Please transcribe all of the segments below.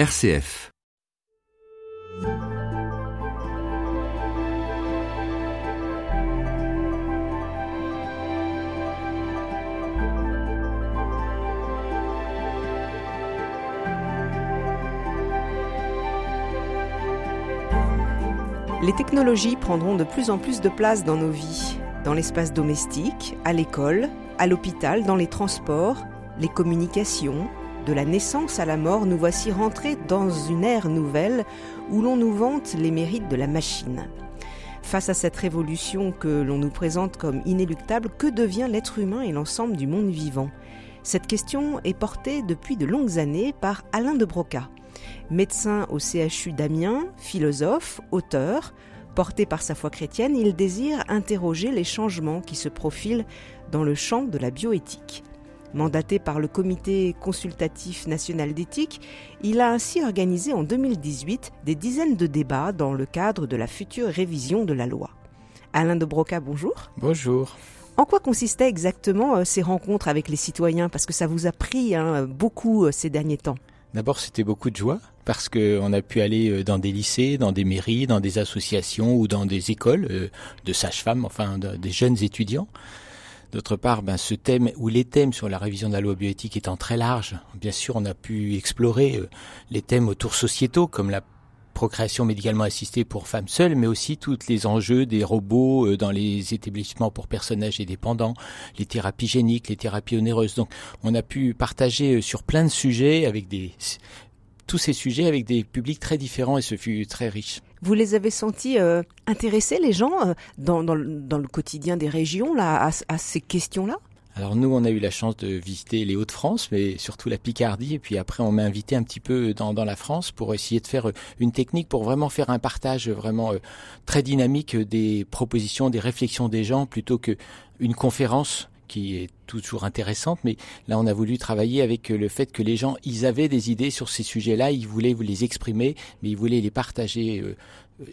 RCF. Les technologies prendront de plus en plus de place dans nos vies, dans l'espace domestique, à l'école, à l'hôpital, dans les transports, les communications. De la naissance à la mort, nous voici rentrés dans une ère nouvelle où l'on nous vante les mérites de la machine. Face à cette révolution que l'on nous présente comme inéluctable, que devient l'être humain et l'ensemble du monde vivant? Cette question est portée depuis de longues années par Alain de Broca. Médecin au CHU d'Amiens, philosophe, auteur, porté par sa foi chrétienne, il désire interroger les changements qui se profilent dans le champ de la bioéthique. Mandaté par le Comité consultatif national d'éthique, il a ainsi organisé en 2018 des dizaines de débats dans le cadre de la future révision de la loi. Alain de Broca, bonjour. Bonjour. En quoi consistaient exactement euh, ces rencontres avec les citoyens? Parce que ça vous a pris hein, beaucoup euh, ces derniers temps. D'abord, c'était beaucoup de joie parce qu'on a pu aller euh, dans des lycées, dans des mairies, dans des associations ou dans des écoles de sages-femmes, enfin des jeunes étudiants. D'autre part, ben, ce thème ou les thèmes sur la révision de la loi bioéthique étant très larges, bien sûr, on a pu explorer euh, les thèmes autour sociétaux comme la procréation médicalement assistée pour femmes seules, mais aussi tous les enjeux des robots euh, dans les établissements pour personnes âgées dépendants, les thérapies géniques, les thérapies onéreuses. Donc, on a pu partager euh, sur plein de sujets avec des tous ces sujets avec des publics très différents et ce fut très riche. Vous les avez sentis euh, intéressés, les gens, dans, dans, dans, le quotidien des régions, là, à, à ces questions-là? Alors nous, on a eu la chance de visiter les Hauts-de-France, mais surtout la Picardie, et puis après on m'a invité un petit peu dans, dans, la France pour essayer de faire euh, une technique pour vraiment faire un partage vraiment euh, très dynamique des propositions, des réflexions des gens, plutôt que une conférence qui est toujours intéressante, mais là on a voulu travailler avec le fait que les gens, ils avaient des idées sur ces sujets-là, ils voulaient vous les exprimer, mais ils voulaient les partager euh,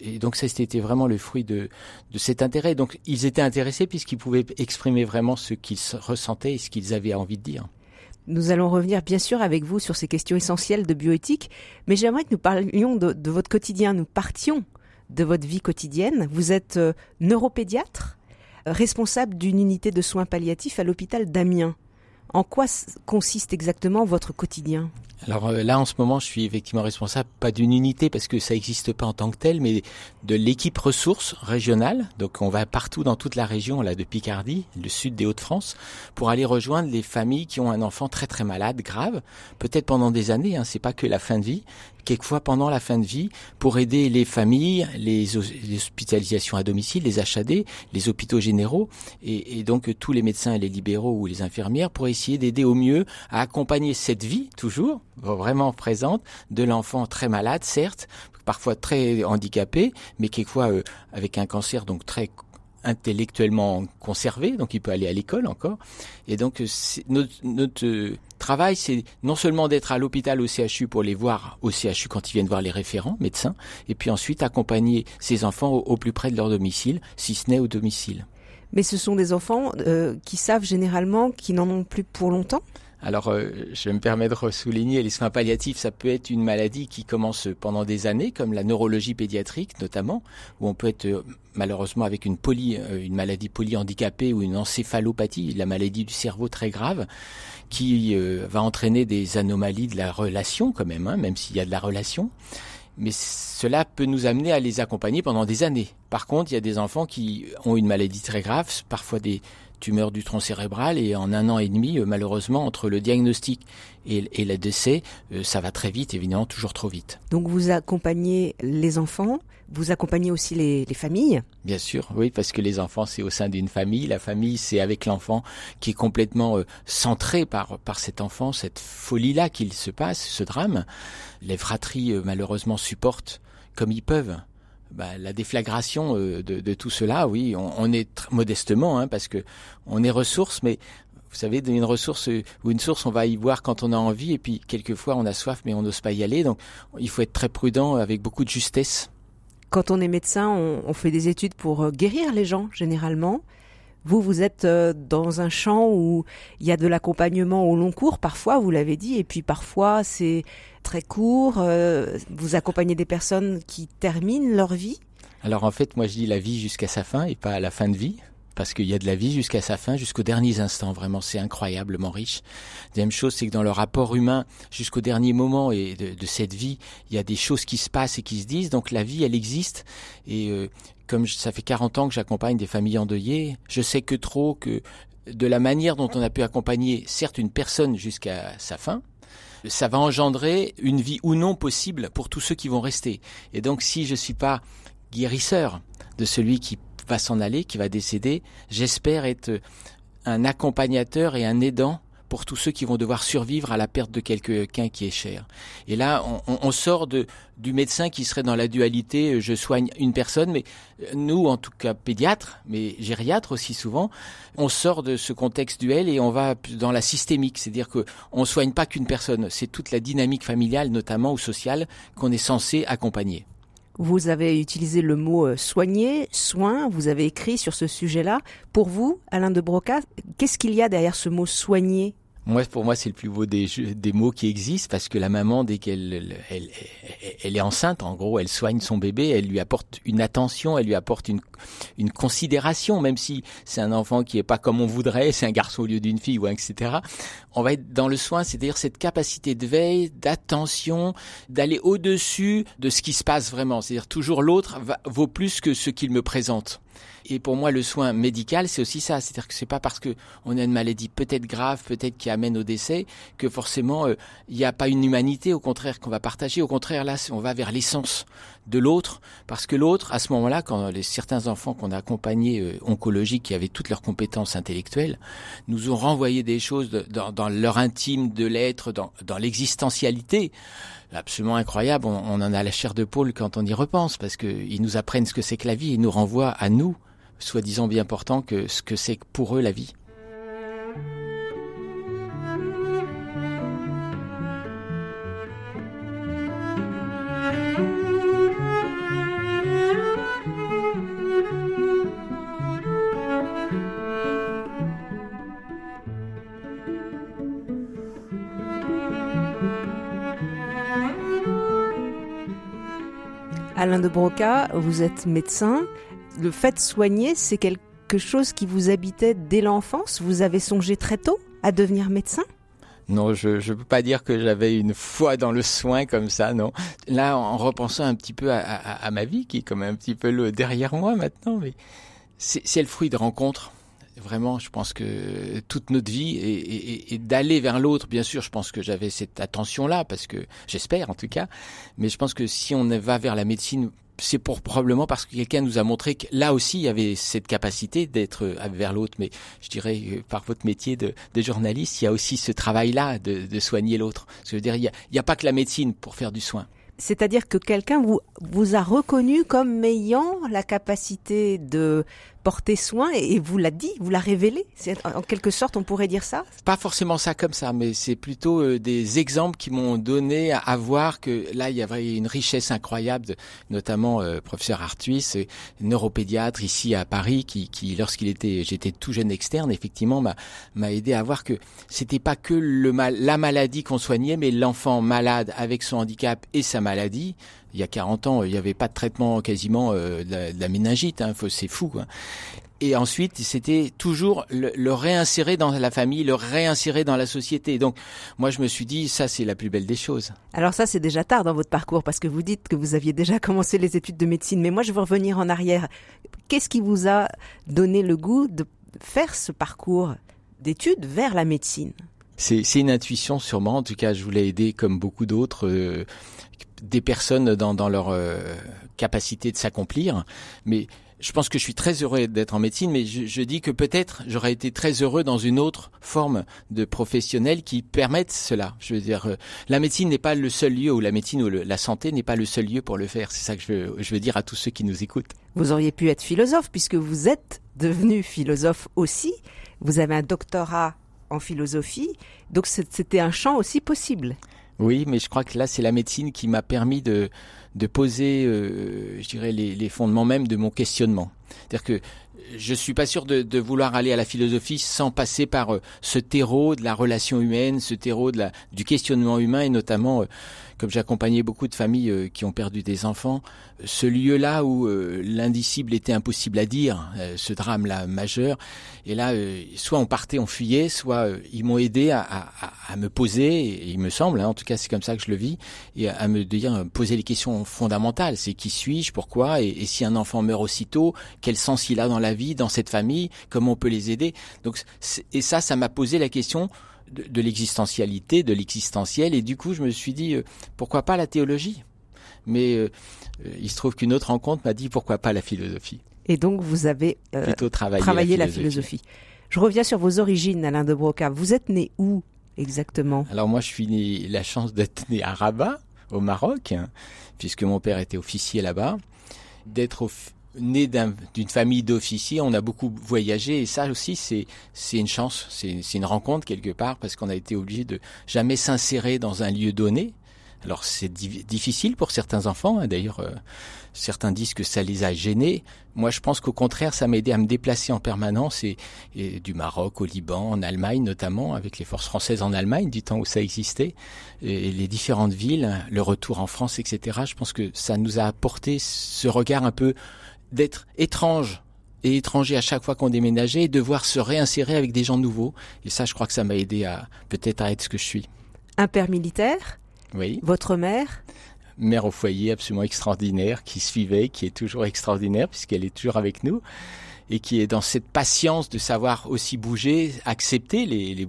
et donc ça, c'était vraiment le fruit de, de cet intérêt. Donc ils étaient intéressés puisqu'ils pouvaient exprimer vraiment ce qu'ils ressentaient et ce qu'ils avaient envie de dire. Nous allons revenir bien sûr avec vous sur ces questions essentielles de bioéthique, mais j'aimerais que nous parlions de, de, votre quotidien. Nous partions de votre vie quotidienne. Vous êtes euh, neuropédiatre, responsable d'une unité de soins palliatifs à l'hôpital d'Amiens. En quoi consiste exactement votre quotidien? Alors euh, là, en ce moment, je suis effectivement responsable, pas d'une unité parce que ça n'existe pas en tant que tel, mais de l'équipe ressources régionale. Donc on va partout dans toute la région, là, de Picardie, le sud des Hauts-de-France, pour aller rejoindre les familles qui ont un enfant très très malade, grave, peut-être pendant des années, hein, c'est pas que la fin de vie, quelquefois pendant la fin de vie, pour aider les familles, les, hospitalisations à domicile, les HAD, les hôpitaux généraux, et, et donc tous les médecins et les libéraux ou les infirmières, pour essayer d'aider au mieux à accompagner cette vie, toujours, vraiment présente de l'enfant très malade, certes, parfois très handicapé, mais quelquefois euh, avec un cancer donc très intellectuellement conservé, donc il peut aller à l'école encore. Et donc notre, notre euh, travail, c'est non seulement d'être à l'hôpital au CHU pour les voir au CHU quand ils viennent voir les référents médecins, et puis ensuite accompagner ces enfants au, plus près de leur domicile, si ce n'est au domicile. Mais ce sont des enfants euh, qui savent généralement qu'ils n'en ont plus pour longtemps? Alors, euh, je me permets de souligner, les soins palliatifs, ça peut être une maladie qui commence pendant des années, comme la neurologie pédiatrique notamment, où on peut être euh, malheureusement avec une, poly, euh, une maladie polyhandicapée ou une encéphalopathie, la maladie du cerveau très grave, qui va entraîner des anomalies de la relation quand même, hein, même s'il y a de la relation. Mais cela peut nous amener à les accompagner pendant des années. Par contre, il y a des enfants qui ont une maladie très grave, parfois des tumeur du tronc cérébral et en un an et demi, euh, malheureusement, entre le diagnostic et, et le décès, euh, ça va très vite, évidemment, toujours trop vite. Donc vous accompagnez les enfants, vous accompagnez aussi les, les familles? Bien sûr, oui, parce que les enfants, c'est au sein d'une famille. La famille, c'est avec l'enfant qui est complètement euh, centré par, par cet enfant, cette folie-là qu'il se passe, ce drame. Les fratries, malheureusement, supportent comme ils peuvent bah, la déflagration euh, de, tout cela, oui, on, est modestement, hein, parce que on est ressource, mais vous savez, une ressource euh, ou une source, on va y voir quand on a envie, et puis quelquefois on a soif, mais on n'ose pas y aller. Donc, il faut être très prudent avec beaucoup de justesse. Quand on est médecin, on, on fait des études pour euh, guérir les gens, généralement. Vous, vous êtes euh, dans un champ où il y a de l'accompagnement au long cours, parfois, vous l'avez dit, et puis parfois c'est très court. Euh, vous accompagnez des personnes qui terminent leur vie? Alors en fait, moi je dis la vie jusqu'à sa fin et pas à la fin de vie parce qu'il y a de la vie jusqu'à sa fin, jusqu'aux derniers instants. Vraiment, c'est incroyablement riche. Deuxième chose, c'est que dans le rapport humain, jusqu'au dernier moment et de, cette vie, il y a des choses qui se passent et qui se disent. Donc la vie, elle existe. Et euh, comme ça fait 40 ans que j'accompagne des familles endeuillées, je sais que trop que de la manière dont on a pu accompagner, certes, une personne jusqu'à sa fin, ça va engendrer une vie ou non possible pour tous ceux qui vont rester. Et donc, si je suis pas guérisseur de celui qui va s'en aller, qui va décéder, j'espère être un accompagnateur et un aidant pour tous ceux qui vont devoir survivre à la perte de quelqu'un qui est cher. Et là, on, sort de, du médecin qui serait dans la dualité, euh, je soigne une personne, mais euh, nous, en tout cas pédiatres, mais gériatres aussi souvent, on sort de ce contexte duel et on va dans la systémique, c'est-à-dire que on soigne pas qu'une personne, c'est toute la dynamique familiale notamment ou sociale qu'on est censé accompagner. Vous avez utilisé le mot euh, soigner, soin, vous avez écrit sur ce sujet-là. Pour vous, Alain de Broca, qu'est-ce qu'il y a derrière ce mot soigner? Moi, pour moi, c'est le plus beau des, mots qui existent parce que la maman, dès qu'elle elle, elle, est enceinte, en gros, elle soigne son bébé, elle lui apporte une attention, elle lui apporte une, une considération, même si c'est un enfant qui est pas comme on voudrait, c'est un garçon au lieu d'une fille, ou etc. On va être dans le soin, c'est-à-dire cette capacité de veille, d'attention, d'aller au-dessus de ce qui se passe vraiment. C'est-à-dire toujours l'autre vaut plus que ce qu'il me présente. Et pour moi, le soin médical, c'est aussi ça. C'est-à-dire que c'est pas parce que on a une maladie peut-être grave, peut-être qui amène au décès, que forcément euh, il n'y a pas une humanité. Au contraire, qu'on va partager. Au contraire, là, on va vers l'essence de l'autre, parce que l'autre, à ce moment-là, quand les, certains enfants qu'on a accompagnés euh, oncologiques, qui avaient toutes leurs compétences intellectuelles, nous ont renvoyé des choses dans, leur intime de l'être, dans, dans l'existentialité absolument incroyable. On, on, en a la chair de poule quand on y repense, parce qu'ils nous apprennent ce que c'est que la vie, ils nous renvoient à nous, soi-disant bien important que ce que c'est pour eux la vie. Alain de Broca, vous êtes médecin le fait soigner, c'est quelque chose qui vous habitait dès l'enfance? Vous avez songé très tôt à devenir médecin? Non, je ne peux pas dire que j'avais une foi dans le soin comme ça, non. Là, en repensant un petit peu à, ma vie, qui est comme un petit peu derrière moi maintenant, mais c'est le fruit de rencontres. Vraiment, je pense que toute notre vie et, d'aller vers l'autre, bien sûr, je pense que j'avais cette attention-là, parce que j'espère en tout cas, mais je pense que si on va vers la médecine c'est pour probablement parce que quelqu'un nous a montré que là aussi il y avait cette capacité d'être euh, vers l'autre. Mais je dirais euh, par votre métier de, journaliste, il y a aussi ce travail-là de, soigner l'autre. Je veux dire, il n'y a, a pas que la médecine pour faire du soin. C'est-à-dire que quelqu'un vous, vous a reconnu comme ayant la capacité de porter soin et vous l'a dit, vous l'a révélé. En quelque sorte, on pourrait dire ça. Pas forcément ça comme ça, mais c'est plutôt euh, des exemples qui m'ont donné à, voir que là, il y avait une richesse incroyable, notamment euh, professeur Artuis, euh, neuropédiatre ici à Paris, qui, qui lorsqu'il était, j'étais tout jeune externe, effectivement, m'a m'a aidé à voir que c'était pas que le mal, la maladie qu'on soignait, mais l'enfant malade avec son handicap et sa maladie il y a 40 ans, il n'y avait pas de traitement quasiment euh, de, la, méningite, hein, c'est fou. Et ensuite, c'était toujours le, réinsérer dans la famille, le réinsérer dans la société. Donc, moi, je me suis dit, ça, c'est la plus belle des choses. Alors ça, c'est déjà tard dans votre parcours parce que vous dites que vous aviez déjà commencé les études de médecine. Mais moi, je veux revenir en arrière. Qu'est-ce qui vous a donné le goût de faire ce parcours d'études vers la médecine? C'est une intuition sûrement. En tout cas, je voulais aider comme beaucoup d'autres. Euh, des personnes dans, leur euh, capacité de s'accomplir. Mais je pense que je suis très heureux d'être en médecine, mais je, dis que peut-être j'aurais été très heureux dans une autre forme de professionnel qui permette cela. Je veux dire, euh, la médecine n'est pas le seul lieu, ou la médecine ou la santé n'est pas le seul lieu pour le faire. C'est ça que je veux dire à tous ceux qui nous écoutent. Vous auriez pu être philosophe puisque vous êtes devenu philosophe aussi. Vous avez un doctorat en philosophie, donc c'était un champ aussi possible. Oui, mais je crois que là, c'est la médecine qui m'a permis de, de poser, euh, je dirais, les, les, fondements même de mon questionnement. C'est-à-dire que je suis pas sûr de, de, vouloir aller à la philosophie sans passer par euh, ce terreau de la relation humaine, ce terreau de la, du questionnement humain et notamment, euh, comme j'accompagnais beaucoup de familles euh, qui ont perdu des enfants, ce lieu-là où l'indicible était impossible à dire, ce drame-là majeur. Et là, soit on partait, on fuyait, soit ils m'ont aidé à, à, à, me poser, il me semble, hein, en tout cas c'est comme ça que je le vis, et à, me dire, poser les questions fondamentales. C'est qui suis-je, pourquoi, et, et si un enfant meurt aussitôt, quel sens il a dans la vie, dans cette famille, comment on peut les aider? Donc, et ça, ça m'a posé la question de, l'existentialité, de l'existentiel, et du coup, je me suis dit, euh, pourquoi pas la théologie? Mais euh, euh, il se trouve qu'une autre rencontre m'a dit, pourquoi pas la philosophie? Et donc, vous avez plutôt travaillé, la, philosophie. Je reviens sur vos origines, Alain de Broca. Vous êtes né où exactement? Alors moi, je suis né, la chance d'être né à Rabat, au Maroc, puisque mon père était officier là-bas, d'être au, né d'une famille d'officiers, on a beaucoup voyagé et ça aussi c'est c'est une chance, c'est une rencontre quelque part parce qu'on a été obligé de jamais s'insérer dans un lieu donné. Alors c'est difficile pour certains enfants, hein. d'ailleurs euh, certains disent que ça les a gênés. Moi je pense qu'au contraire ça m'a aidé à me déplacer en permanence et, et, du Maroc au Liban, en Allemagne notamment, avec les forces françaises en Allemagne du temps où ça existait, et les différentes villes, le retour en France, etc. Je pense que ça nous a apporté ce regard un peu d'être étrange et étranger à chaque fois qu'on déménageait et devoir se réinsérer avec des gens nouveaux. Et ça, je crois que ça m'a aidé à peut-être à être ce que je suis. Un père militaire Oui. Votre mère Mère au foyer absolument extraordinaire, qui suivait, qui est toujours extraordinaire puisqu'elle est toujours avec nous et qui est dans cette patience de savoir aussi bouger, accepter les, les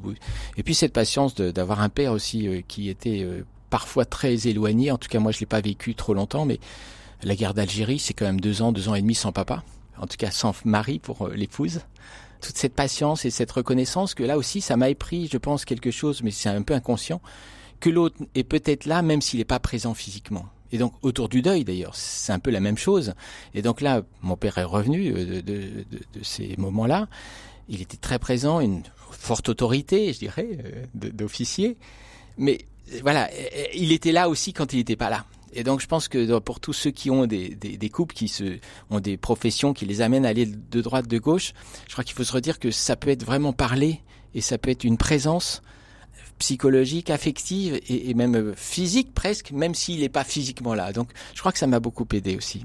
Et puis cette patience d'avoir un père aussi euh, qui était euh, parfois très éloigné. En tout cas, moi, je l'ai pas vécu trop longtemps, mais la guerre d'Algérie, c'est quand même deux ans, deux ans et demi sans papa, en tout cas sans mari pour euh, l'épouse. Toute cette patience et cette reconnaissance que là aussi, ça m'a appris, je pense, quelque chose, mais c'est un peu inconscient, que l'autre est peut-être là même s'il n'est pas présent physiquement. Et donc autour du deuil d'ailleurs, c'est un peu la même chose. Et donc là, mon père est revenu euh, de, de, de, ces moments-là. Il était très présent, une forte autorité, je dirais, euh, d'officier. Mais voilà, il était là aussi quand il n'était pas là. Et donc je pense que pour tous ceux qui ont des, des, couples, qui se, ont des professions qui les amènent à aller de droite, de gauche, je crois qu'il faut se redire que ça peut être vraiment parler et ça peut être une présence psychologique, affective et, et même physique presque, même s'il n'est pas physiquement là. Donc je crois que ça m'a beaucoup aidé aussi.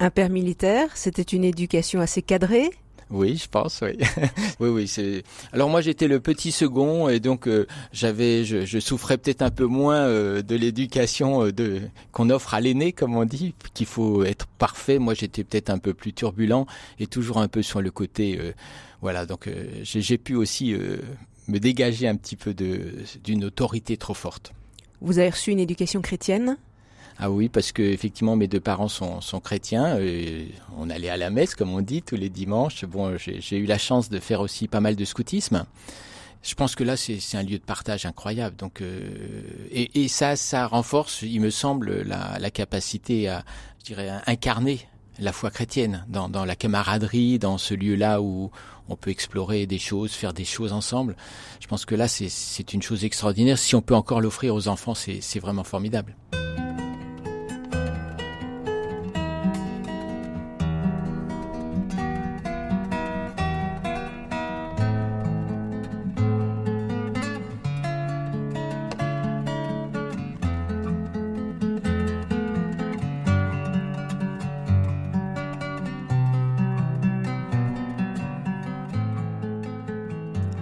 Un père militaire, c'était une éducation assez cadrée? Oui, je pense, oui. oui. C'est. Alors moi, j'étais le petit second et donc euh, j'avais, je, je, souffrais peut-être un peu moins euh, de l'éducation euh, de qu'on offre à l'aîné, comme on dit, qu'il faut être parfait. Moi, j'étais peut-être un peu plus turbulent et toujours un peu sur le côté. voilà, donc j'ai pu aussi me dégager un petit peu de d'une autorité trop forte. Vous avez reçu une éducation chrétienne? Ah oui, parce que effectivement mes deux parents sont, sont chrétiens. On allait à la messe, comme on dit, tous les dimanches. Bon, j'ai eu la chance de faire aussi pas mal de scoutisme. Je pense que là, c'est un lieu de partage incroyable. Donc, euh, et, et, ça, ça renforce, il me semble, la, la capacité à, je dirais, incarner la foi chrétienne dans, dans la camaraderie, dans ce lieu-là où on peut explorer des choses, faire des choses ensemble. Je pense que là, c'est une chose extraordinaire. Si on peut encore l'offrir aux enfants, c'est vraiment formidable.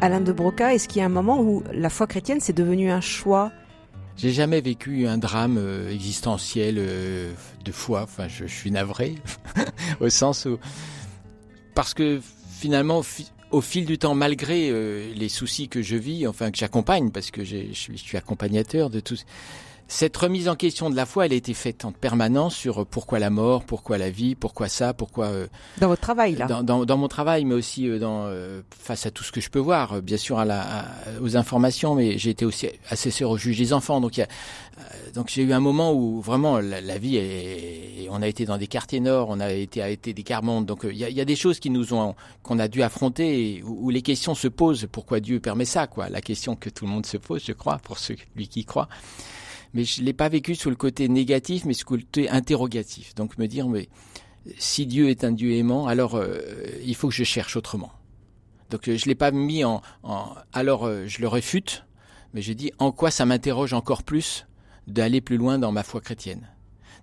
Alain de Broca, est-ce qu'il y a un moment où la foi chrétienne c'est devenu un choix? J'ai jamais vécu un drame euh, existentiel euh, de foi. Enfin, je, suis navré au sens où parce que finalement, au fil du temps, malgré euh, les soucis que je vis, enfin que j'accompagne, parce que je suis accompagnateur de tout, cette remise en question de la foi, elle a été faite en permanence sur euh, pourquoi la mort, pourquoi la vie, pourquoi ça, pourquoi. Euh, dans votre travail là. Dans, dans, dans mon travail, mais aussi euh, dans face à tout ce que je peux voir, bien sûr à la, aux informations, mais j'ai été aussi assesseur au juge des enfants, donc y a, donc j'ai eu un moment où vraiment la, vie, est, on a été dans des quartiers nord, on a été à été des quarts-mondes, donc il y a, y a des choses qui nous ont qu'on a dû affronter où, où, les questions se posent. Pourquoi Dieu permet ça, quoi? La question que tout le monde se pose, je crois, pour celui qui croit mais je l'ai pas vécu sous le côté négatif, mais sous le côté interrogatif. Donc me dire, mais si Dieu est un Dieu aimant, alors euh, il faut que je cherche autrement. Donc euh, je l'ai pas mis en, alors euh, je le réfute, mais je dis en quoi ça m'interroge encore plus d'aller plus loin dans ma foi chrétienne?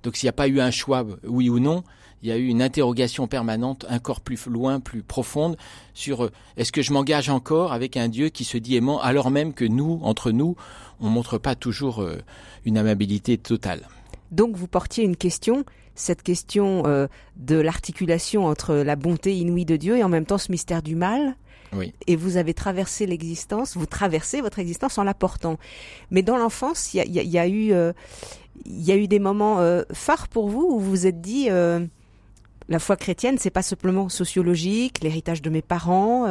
Donc s'il n'y a pas eu un choix, oui ou non, il y a eu une interrogation permanente, encore plus loin, plus profonde, sur est-ce que je m'engage encore avec un Dieu qui se dit aimant, alors même que nous, entre nous, on montre pas toujours une amabilité totale? Donc vous portiez une question, cette question euh, de l'articulation entre la bonté inouïe de Dieu et en même temps ce mystère du mal. Oui. Et vous avez traversé l'existence, vous traversez votre existence en la portant. Mais dans l'enfance, il y a, eu, euh, il y a eu des moments euh, phares pour vous où vous vous êtes dit la foi chrétienne, c'est pas simplement sociologique, l'héritage de mes parents.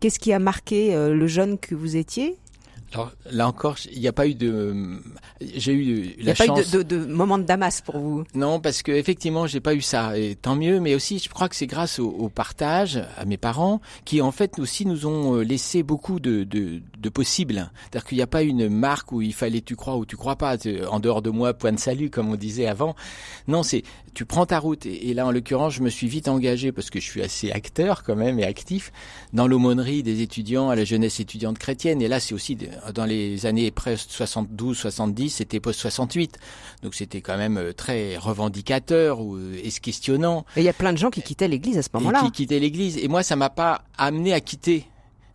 Qu'est-ce qui a marqué le jeune que vous étiez? Alors là encore, il n'y a pas eu de. J'ai eu la chance. Il n'y a pas eu de, de, moment de Damas pour vous? Non, parce que effectivement, j'ai pas eu ça, et tant mieux. Mais aussi, je crois que c'est grâce au, au, partage à mes parents qui, en fait, aussi nous ont euh, laissé beaucoup de, de, de possibles. C'est-à-dire qu'il n'y a pas une marque où il fallait tu crois ou tu crois pas. En dehors de moi, point de salut, comme on disait avant. Non, c'est tu prends ta route. Et, et là, en l'occurrence, je me suis vite engagé parce que je suis assez acteur quand même et actif dans l'aumônerie des étudiants à la jeunesse étudiante chrétienne. Et là, c'est aussi dans les années presque 72, 70, c'était post 68. Donc c'était quand même euh, très revendicateur ou euh, et questionnant. Et il y a plein de gens qui quittaient l'église à ce moment-là. Qui quittaient l'église. Et moi, ça m'a pas amené à quitter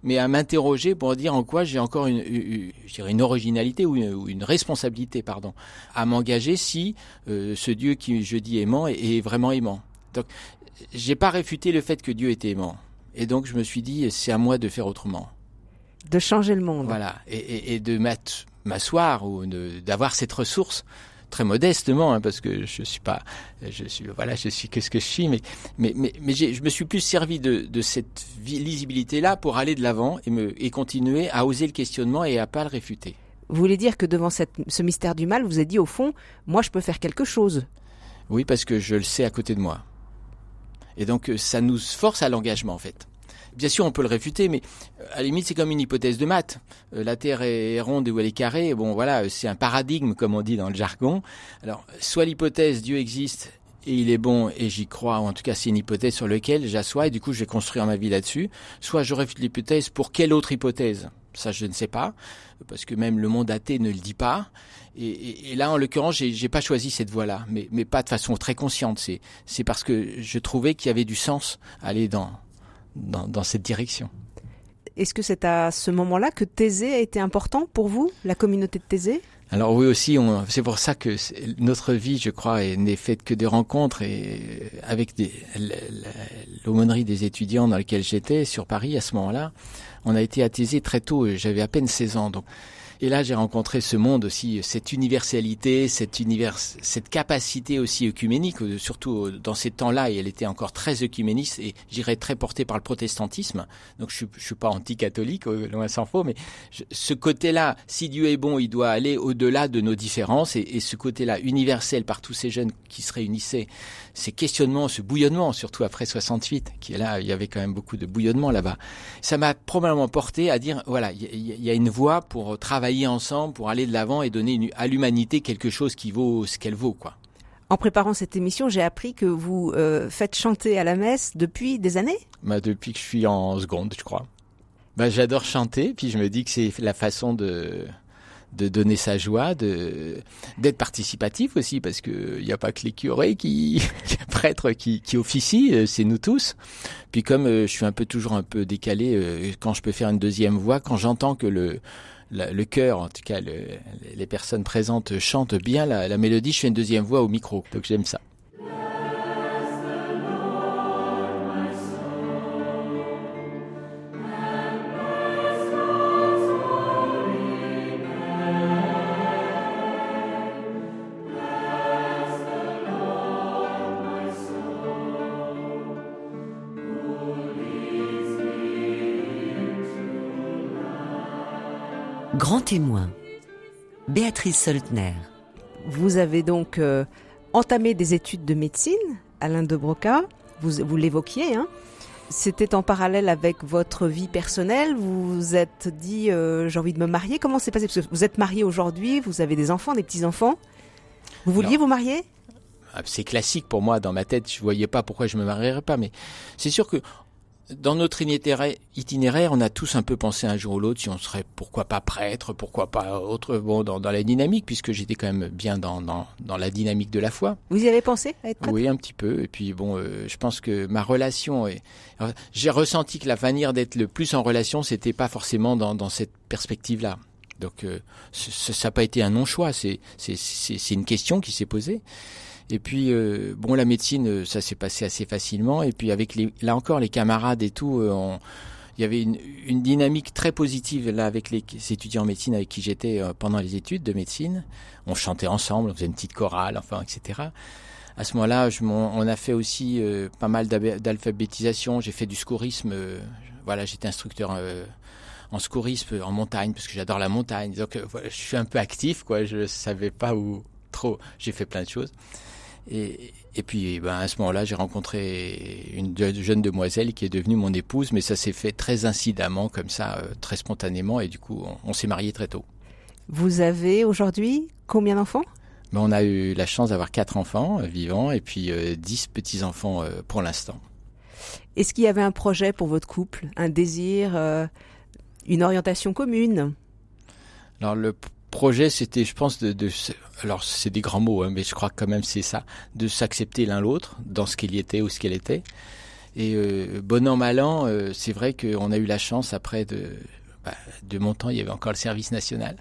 mais à m'interroger pour dire en quoi j'ai encore une, une, une originalité ou une, responsabilité, pardon, à m'engager si euh, ce Dieu qui je dis aimant est, vraiment aimant. Donc, j'ai pas réfuté le fait que Dieu était aimant, et donc je me suis dit c'est à moi de faire autrement de changer le monde. Voilà, et, et, de m'asseoir ou d'avoir cette ressource très modestement hein, parce que je suis pas je suis voilà je suis qu'est-ce que je suis mais mais mais, mais je me suis plus servi de, de cette lisibilité là pour aller de l'avant et me et continuer à oser le questionnement et à pas le réfuter. Vous voulez dire que devant cette, ce mystère du mal, vous avez dit au fond, moi je peux faire quelque chose. Oui, parce que je le sais à côté de moi. Et donc ça nous force à l'engagement en fait. Bien sûr, on peut le réfuter, mais euh, à la limite, c'est comme une hypothèse de maths. Euh, la Terre est ronde ou elle est carrée. Bon, voilà, c'est un paradigme, comme on dit dans le jargon. Alors, soit l'hypothèse Dieu existe et il est bon et j'y crois, ou en tout cas c'est une hypothèse sur laquelle j'assois et du coup je vais construire ma vie là-dessus. Soit je réfute l'hypothèse pour quelle autre hypothèse? Ça je ne sais pas, parce que même le monde athée ne le dit pas. Et, là en l'occurrence j'ai, j'ai pas choisi cette voie-là, mais, mais pas de façon très consciente. C'est, c'est parce que je trouvais qu'il y avait du sens à aller dans, dans, cette direction. Est-ce que c'est à ce moment-là que Thésée a été important pour vous, la communauté de Thésée? Alors oui aussi, c'est pour ça que notre vie, je crois, n'est faite que de rencontres et avec l'aumônerie des étudiants dans lequel j'étais sur Paris à ce moment-là, on a été à Thésée très tôt. J'avais à peine 16 ans, donc et là, j'ai rencontré ce monde aussi, cette universalité, cette, univers, cette capacité aussi œcuménique, euh, surtout euh, dans ces temps-là, et elle était encore très œcuméniste, et j'irais très portée par le protestantisme. Donc, je je suis pas anti-catholique, euh, loin s'en faut, mais ce côté-là, si Dieu est bon, il doit aller au-delà de nos différences, et, et ce côté-là universel par tous ces jeunes qui se réunissaient, ces questionnements, ce bouillonnement, surtout après 68, qui est là, il y avait quand même beaucoup de bouillonnement là-bas. Ça m'a probablement porté à dire, voilà, il y, a une voie pour travailler ensemble pour aller de l'avant et donner à l'humanité quelque chose qui vaut ce qu'elle vaut, quoi. En préparant cette émission, j'ai appris que vous euh, faites chanter à la messe depuis des années? Bah, Depuis que je suis en seconde, je crois. Bah, J'adore chanter, puis je me dis que c'est la façon de, de donner sa joie, de d'être participatif aussi, parce que il n'y a pas que les curés qui, les prêtres qui, qui officient, euh, c'est nous tous. Puis comme euh, je suis un peu toujours un peu décalé, quand je peux faire une deuxième voix, quand j'entends que le le chœur, en tout cas les personnes présentes chantent bien la, la mélodie, je fais une deuxième voix au micro, donc j'aime ça. Soltner. Vous avez donc euh, entamé des études de médecine, Alain de Broca, vous, vous l'évoquiez, hein c'était en parallèle avec votre vie personnelle. Vous vous êtes dit euh, j'ai envie de me marier. Comment c'est passé? Parce que vous êtes marié aujourd'hui, vous avez des enfants, des petits enfants. Vous vouliez vous marier? C'est classique pour moi dans ma tête. Je voyais pas pourquoi je me marierais pas, mais c'est sûr que dans notre itinéraire, on a tous un peu pensé un jour ou l'autre si on serait pourquoi pas prêtre, pourquoi pas autre, bon, dans, la dynamique, puisque j'étais quand même bien dans, dans, dans, la dynamique de la foi. Vous y avez pensé à être prêtre? Oui, un petit peu. Et puis bon, euh, je pense que ma relation, est... j'ai ressenti que la manière d'être le plus en relation, c'était pas forcément dans, dans cette perspective-là. Donc euh, ça n'a pas été un non-choix, c'est une question qui s'est posée. Et puis euh, bon, la médecine, euh, ça s'est passé assez facilement. Et puis avec les, là encore les camarades et tout, euh, il y avait une, une, dynamique très positive là avec les étudiants en médecine avec qui j'étais pendant les études de médecine. On chantait ensemble, on faisait une petite chorale, enfin, etc. À ce moment-là, on a fait aussi pas mal d'alphabétisation. J'ai fait du scourisme. voilà, j'étais instructeur en scourisme en montagne parce que j'adore la montagne. Donc voilà, je suis un peu actif, quoi. Je savais pas où trop. J'ai fait plein de choses. Et, et puis, ben, à ce moment-là, j'ai rencontré une jeune demoiselle qui est devenue mon épouse, mais ça s'est fait très incidemment, comme ça, euh, très spontanément, et du coup, on, s'est mariés très tôt. Vous avez aujourd'hui combien d'enfants? Ben, On a eu la chance d'avoir quatre enfants euh, vivants, et puis euh, dix petits-enfants pour l'instant. Est-ce qu'il y avait un projet pour votre couple, un désir, une orientation commune? Alors le projet, c'était, je pense, de, alors c'est des grands mots, hein, mais je crois quand même c'est ça, de s'accepter l'un l'autre dans ce qu'il y était ou ce qu'elle était. Et euh, bon an mal an, euh, c'est vrai qu'on a eu la chance après de bah, de mon temps, il y avait encore le service national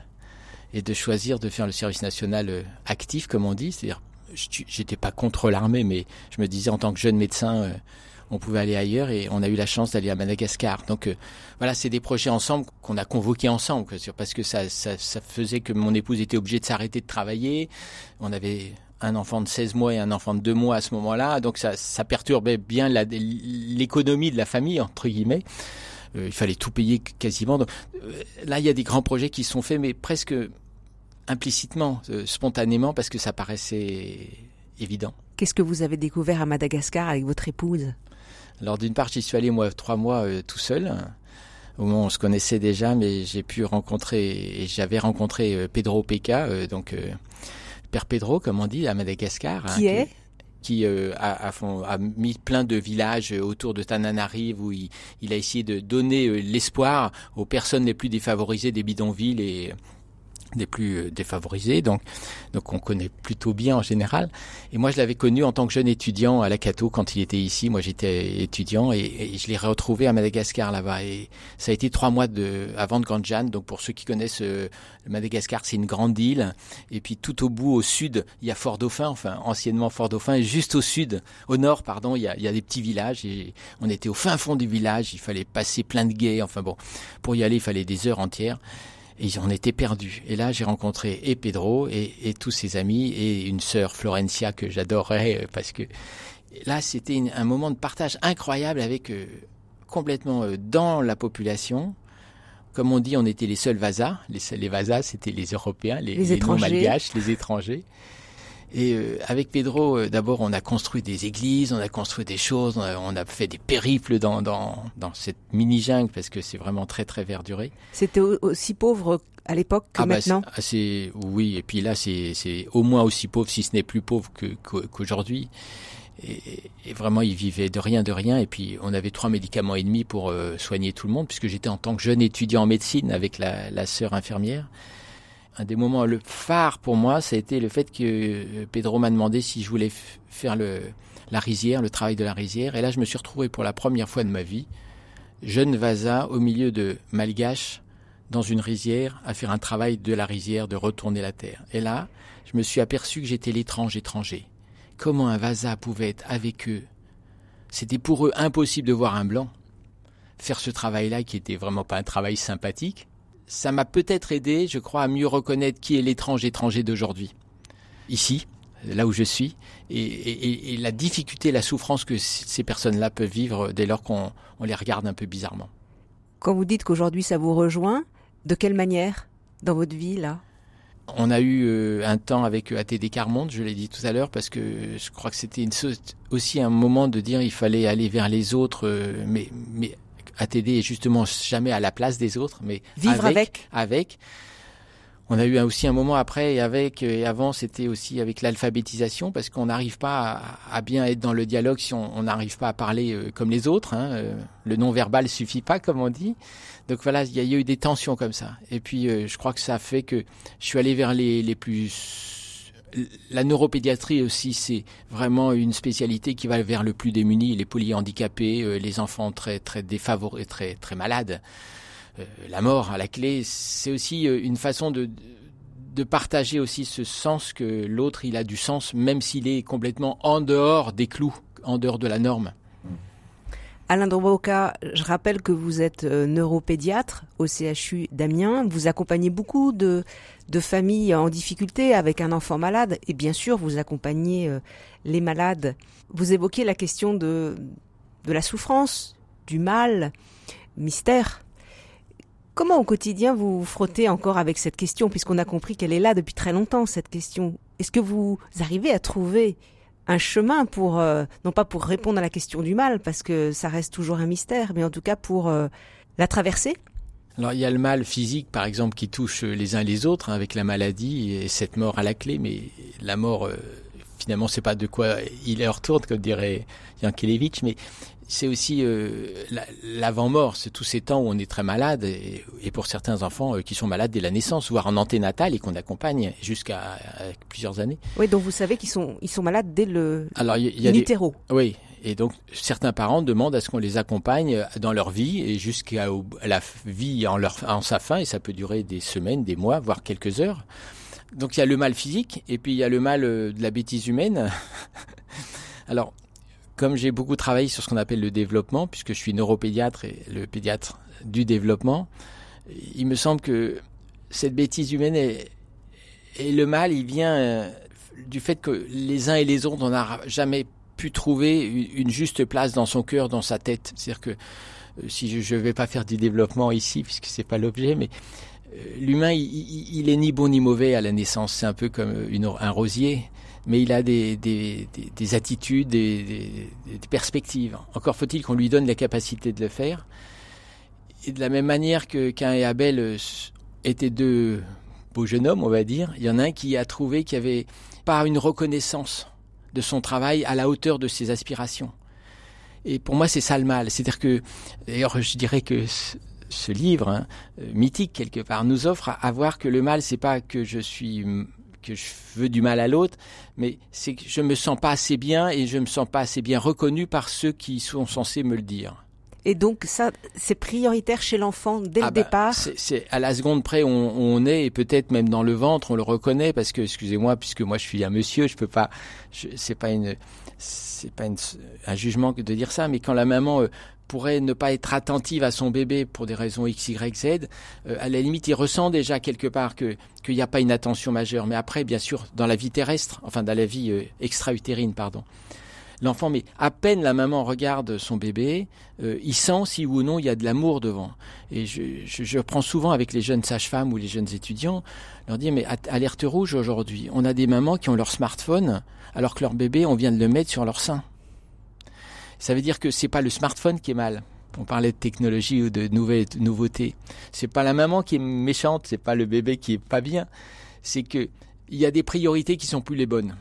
et de choisir de faire le service national euh, actif, comme on dit, c'est-à-dire j'étais pas contre l'armée, mais je me disais en tant que jeune médecin on pouvait aller ailleurs et on a eu la chance d'aller à Madagascar. Donc euh, voilà, c'est des projets ensemble qu'on a convoqués ensemble parce que ça, ça, faisait que mon épouse était obligée de s'arrêter de travailler. On avait un enfant de 16 mois et un enfant de 2 mois à ce moment-là, donc ça, perturbait bien l'économie de la famille entre guillemets. Euh, il fallait tout payer quasiment. Euh, là, il y a des grands projets qui sont faits, mais presque implicitement, spontanément, parce que ça paraissait évident. Qu'est-ce que vous avez découvert à Madagascar avec votre épouse? Alors d'une part, j'y suis allé moi trois mois euh, tout seul. Au où on se connaissait déjà, mais j'ai pu rencontrer et j'avais rencontré euh, Pedro Peka, euh, donc Père Pedro, comme on dit, à Madagascar. Hein, qui est? qui a, a, a, mis plein de villages autour de Tananarive où il, il a essayé de donner l'espoir aux personnes les plus défavorisées des bidonvilles et des plus euh, défavorisés, donc donc on connaît plutôt bien en général. Et moi, je l'avais connu en tant que jeune étudiant à la Cato quand il était ici. Moi, j'étais étudiant et, je l'ai retrouvé à Madagascar là-bas. Et ça a été trois mois de avant de Grande Donc pour ceux qui connaissent euh, Madagascar, c'est une grande île. Et puis tout au bout, au sud, il y a Fort Dauphin, enfin anciennement Fort Dauphin. Et juste au sud, au nord, pardon, il y a, il y a des petits villages. Et on était au fin fond du village. Il fallait passer plein de guets. Enfin bon, pour y aller, il fallait des heures entières et ils en étaient perdus. Et là, j'ai rencontré et Pedro et, et, tous ses amis et une sœur Florencia que j'adorais euh, parce que là, c'était un moment de partage incroyable avec euh, complètement euh, dans la population. Comme on dit, on était les seuls vasas. Les, les vasas, c'était les Européens, les, les, les non-malgaches, les étrangers. Et euh, avec Pedro, euh, d'abord, on a construit des églises, on a construit des choses, on a, fait des périples dans, dans, dans cette mini-jungle parce que c'est vraiment très, très verduré. C'était aussi pauvre à l'époque que ah bah, maintenant c'est, Oui, et puis là, c'est au moins aussi pauvre, si ce n'est plus pauvre qu'aujourd'hui. Et, et, vraiment, ils vivaient de rien, de rien. Et puis, on avait trois médicaments et demi pour euh, soigner tout le monde, puisque j'étais en tant que jeune étudiant en médecine avec la, la sœur infirmière un des moments le phare pour moi, ça a été le fait que euh, Pedro m'a demandé si je voulais faire la rizière, le travail de la rizière. Et là, je me suis retrouvé pour la première fois de ma vie, jeune Vasa, au milieu de Malgaches, dans une rizière, à faire un travail de la rizière, de retourner la terre. Et là, je me suis aperçu que j'étais l'étrange étranger. Comment un Vasa pouvait être avec eux? C'était pour eux impossible de voir un blanc faire ce travail-là qui était vraiment pas un travail sympathique ça m'a peut-être aidé, je crois, à mieux reconnaître qui est l'étrange étranger d'aujourd'hui. Ici, là où je suis, et, la difficulté, la souffrance que ces personnes-là peuvent vivre dès lors qu'on les regarde un peu bizarrement. Quand vous dites qu'aujourd'hui ça vous rejoint, de quelle manière dans votre vie là? On a eu euh, un temps avec euh, ATD Carmonde, je l'ai dit tout à l'heure, parce que je crois que c'était aussi un moment de dire il fallait aller vers les autres, euh, mais, mais ATD est justement jamais à la place des autres, mais vivre avec. Avec. On a eu aussi un moment après et avec et avant, c'était aussi avec l'alphabétisation parce qu'on n'arrive pas à, bien être dans le dialogue si on n'arrive pas à parler euh, comme les autres. Hein. Euh, le non-verbal suffit pas, comme on dit. Donc voilà, il y, a eu des tensions comme ça. Et puis euh, je crois que ça fait que je suis allé vers les, les plus la neuropédiatrie aussi, c'est vraiment une spécialité qui va vers le plus démuni, les polyhandicapés, les enfants très très défavorisés, très très malades. Euh, la mort à la clé, c'est aussi euh, une façon de, de partager aussi ce sens que l'autre, il a du sens, même s'il est complètement en dehors des clous, en dehors de la norme. Alain Droboka, je rappelle que vous êtes euh, neuropédiatre au CHU d'Amiens. Vous accompagnez beaucoup de, de, familles en difficulté avec un enfant malade et bien sûr vous accompagnez les malades. Vous évoquez la question de, de la souffrance, du mal, mystère. Comment au quotidien vous, vous frottez encore avec cette question, puisqu'on a compris qu'elle est là depuis très longtemps, cette question? Est-ce que vous arrivez à trouver un chemin pour, euh, non pas pour répondre à la question du mal, parce que ça reste toujours un mystère, mais en tout cas pour euh, la traverser? Alors il y a le mal physique par exemple qui touche les uns les autres hein, avec la maladie et cette mort à la clé, mais la mort euh, finalement c'est pas de quoi il est retourne comme dirait Yankelevitch, mais c'est aussi euh, l'avant-mort, c'est tous ces temps où on est très malade, et, pour certains enfants euh, qui sont malades dès la naissance, voire en anténatal et qu'on accompagne jusqu'à plusieurs années. Oui, donc vous savez qu'ils sont, ils sont malades dès le Alors, y, y Oui, et donc certains parents demandent à ce qu'on les accompagne dans leur vie et jusqu'à la vie en sa fin, et ça peut durer des semaines, des mois, voire quelques heures. Donc il y a le mal physique, et puis il y a le mal euh, de la bêtise humaine. Alors, comme j'ai beaucoup travaillé sur ce qu'on appelle le développement, puisque je suis neuropédiatre et le pédiatre du développement, il me semble que cette bêtise humaine et, le mal, il vient euh, du fait que les uns et les autres, on n'a jamais pu trouver une juste place dans son cœur, dans sa tête. C'est-à-dire que euh, si je ne vais pas faire du développement ici, puisque c'est pas l'objet, mais euh, l'humain, il, il, est ni bon ni mauvais à la naissance. C'est un peu comme une, un rosier mais il a des, des, des, attitudes, des, perspectives. Encore faut-il qu'on lui donne la capacité de le faire. Et de la même manière que Cain et Abel euh, étaient deux beaux jeunes hommes, on va dire, il y en a un qui a trouvé qu'il n'y avait pas une reconnaissance de son travail à la hauteur de ses aspirations. Et pour moi, c'est ça le mal. C'est-à-dire que, d'ailleurs, je dirais que ce livre, hein, euh, mythique quelque part, nous offre à voir que le mal, c'est pas que je suis que je veux du mal à l'autre, mais c'est que je me sens pas assez bien et je me sens pas assez bien reconnu par ceux qui sont censés me le dire. Et donc ça, c'est prioritaire chez l'enfant dès le ah bah, départ. C'est à la seconde près où on, est et peut-être même dans le ventre on le reconnaît parce que excusez-moi puisque moi je suis un monsieur, je peux pas, c'est pas une, c'est pas un jugement de dire ça, mais quand la maman euh, pourrait ne pas être attentive à son bébé pour des raisons X, Y, Z, euh, à la limite, il ressent déjà quelque part que qu'il n'y a pas une attention majeure. Mais après, bien sûr, dans la vie terrestre, enfin dans la vie euh, extra-utérine, pardon, l'enfant, mais à peine la maman regarde son bébé, euh, il sent si ou non il y a de l'amour devant. Et je, je, prends souvent avec les jeunes sages-femmes ou les jeunes étudiants, leur dire, mais alerte rouge aujourd'hui, on a des mamans qui ont leur smartphone alors que leur bébé, on vient de le mettre sur leur sein. Ça veut dire que c'est pas le smartphone qui est mal. On parlait de technologie ou de nouvelles nouveautés. C'est pas la maman qui est méchante, c'est pas le bébé qui est pas bien. C'est que il y a des priorités qui sont plus les bonnes.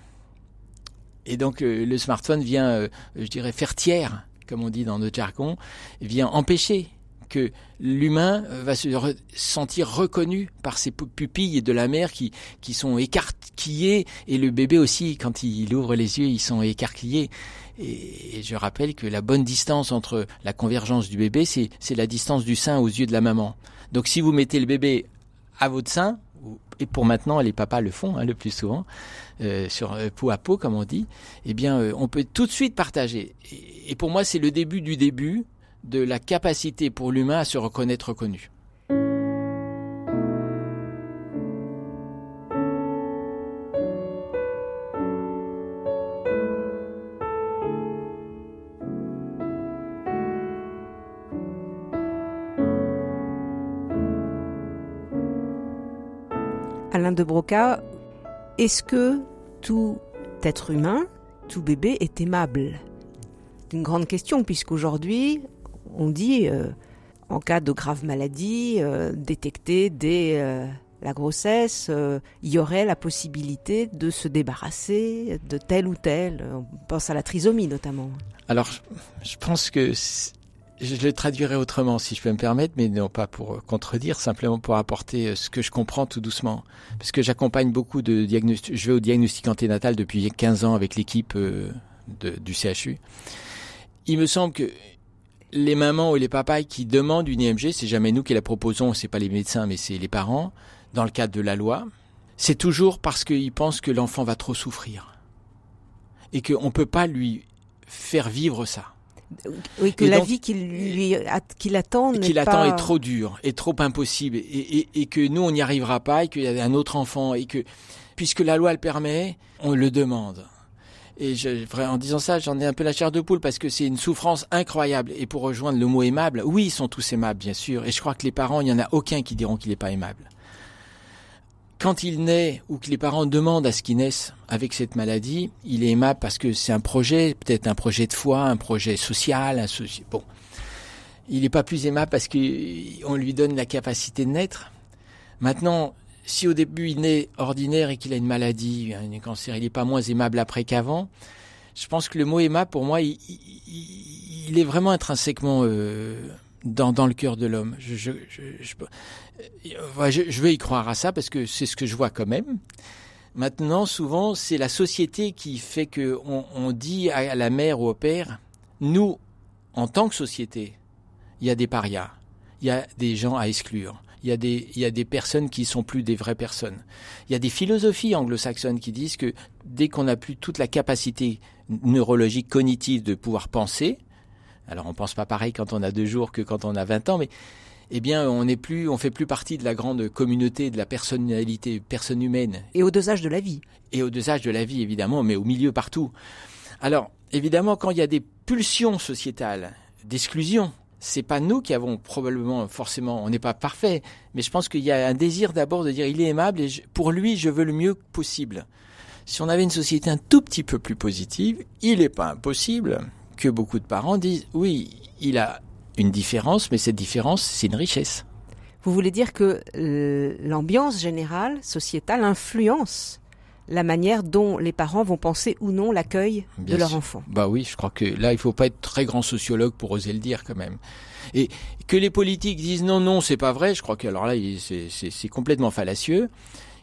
Et donc euh, le smartphone vient, euh, je dirais, faire tiers, comme on dit dans notre jargon, vient empêcher que l'humain euh, va se sentir reconnu par ses pupilles de la mère qui, qui sont écarquillées et le bébé aussi, quand il ouvre les yeux, ils sont écarquillés. Et, je rappelle que la bonne distance entre la convergence du bébé, c'est la distance du sein aux yeux de la maman. Donc si vous mettez le bébé à votre sein, et pour maintenant les papas le font hein, le plus souvent, euh, sur euh, peau à peau comme on dit, eh bien euh, on peut tout de suite partager. et pour moi c'est le début du début de la capacité pour l'humain à se reconnaître reconnu. Alain de Broca, est-ce que tout être humain, tout bébé est aimable? C'est une grande question puisqu'aujourd'hui, on dit, euh, en cas de grave maladie, euh, détecter dès euh, la grossesse, il y aurait la possibilité de se débarrasser de tel ou tel. On pense à la trisomie notamment. Alors, je pense que je le traduirai autrement, si je peux me permettre, mais non pas pour contredire, simplement pour apporter euh, ce que je comprends tout doucement. Parce que j'accompagne beaucoup de diagnostics. Je vais au diagnostic anténatal depuis 15 ans avec l'équipe euh, du CHU. Il me semble que les mamans ou les papas qui demandent une IMG, c'est jamais nous qui la proposons, c'est pas les médecins, mais c'est les parents, dans le cadre de la loi. C'est toujours parce qu'ils pensent que l'enfant va trop souffrir. Et qu'on ne peut pas lui faire vivre ça. Oui, que la vie qu'il lui qu'il attend qu'il attend est trop dure, est trop impossible, et, et, que nous on n'y arrivera pas, et qu'il y a un autre enfant, et que puisque la loi le permet, on le demande. Et je, en disant ça, j'en ai un peu la chair de poule parce que c'est une souffrance incroyable. Et pour rejoindre le mot aimable, oui, ils sont tous aimables, bien sûr. Et je crois que les parents, il n'y en a aucun qui diront qu'il n'est pas aimable. Quand il naît ou que les parents demandent à ce qu'il naisse avec cette maladie, il est aimable parce que c'est un projet, peut-être un projet de foi, un projet social, un bon. Il n'est pas plus aimable parce qu'on lui donne la capacité de naître. Maintenant, si au début il naît ordinaire et qu'il a une maladie, un cancer, il n'est pas moins aimable après qu'avant. Je pense que le mot aimable, pour moi, il, est vraiment intrinsèquement euh, dans, dans, le cœur de l'homme. Je, je, je, je, veux y croire à ça parce que c'est ce que je vois quand même. Maintenant, souvent, c'est la société qui fait que on, on dit à la mère ou au père, nous, en tant que société, il y a des parias, il y a des gens à exclure il y, a des, il y a des personnes qui sont plus des vraies personnes. Il y a des philosophies anglo-saxonnes qui disent que dès qu'on n'a plus toute la capacité neurologique, cognitive de pouvoir penser, alors on pense pas pareil quand on a deux jours que quand on a 20 ans, mais eh bien, on n'est plus, on fait plus partie de la grande communauté de la personnalité, personne humaine. Et au dosage de la vie. Et au dosage de la vie, évidemment, mais au milieu partout. Alors, évidemment, quand il y a des pulsions sociétales d'exclusion, c'est pas nous qui avons probablement forcément, on n'est pas parfait, mais je pense qu'il y a un désir d'abord de dire il est aimable et pour lui je veux le mieux possible. Si on avait une société un tout petit peu plus positive, il n'est pas impossible que beaucoup de parents disent oui, il a une différence, mais cette différence c'est une richesse. Vous voulez dire que euh, l'ambiance générale sociétale influence la manière dont les parents vont penser ou non l'accueil de leur enfant? Bah oui, je crois que là, il faut pas être très grand sociologue pour oser le dire quand même. Et que les politiques disent non, non, c'est pas vrai, je crois que alors là, c'est complètement fallacieux.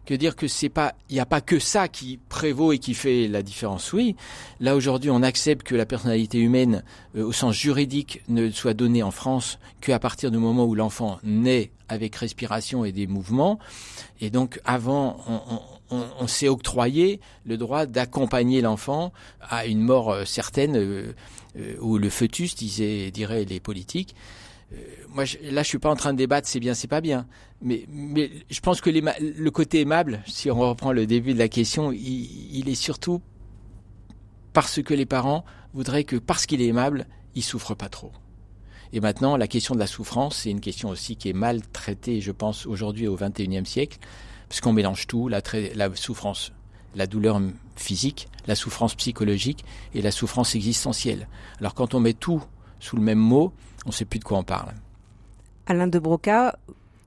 Que dire que c'est pas, il n'y a pas que ça qui prévaut et qui fait la différence. Oui, là aujourd'hui, on accepte que la personnalité humaine, euh, au sens juridique, ne soit donnée en France qu'à partir du moment où l'enfant naît avec respiration et des mouvements. Et donc, avant, on, s'est octroyé le droit d'accompagner l'enfant à une mort euh, certaine euh, euh, ou le fœtus, disaient, diraient les politiques. Moi, je, là, je suis pas en train de débattre, c'est bien, c'est pas bien. Mais, mais je pense que le côté aimable, si on reprend le début de la question, il, est surtout parce que les parents voudraient que, parce qu'il est aimable, il souffre pas trop. Et maintenant, la question de la souffrance, c'est une question aussi qui est mal traitée, je pense, aujourd'hui au XXIe siècle puisqu'on mélange tout, la, la souffrance, la douleur physique, la souffrance psychologique et la souffrance existentielle. Alors quand on met tout sous le même mot, on ne sait plus de quoi on parle. Alain de Broca,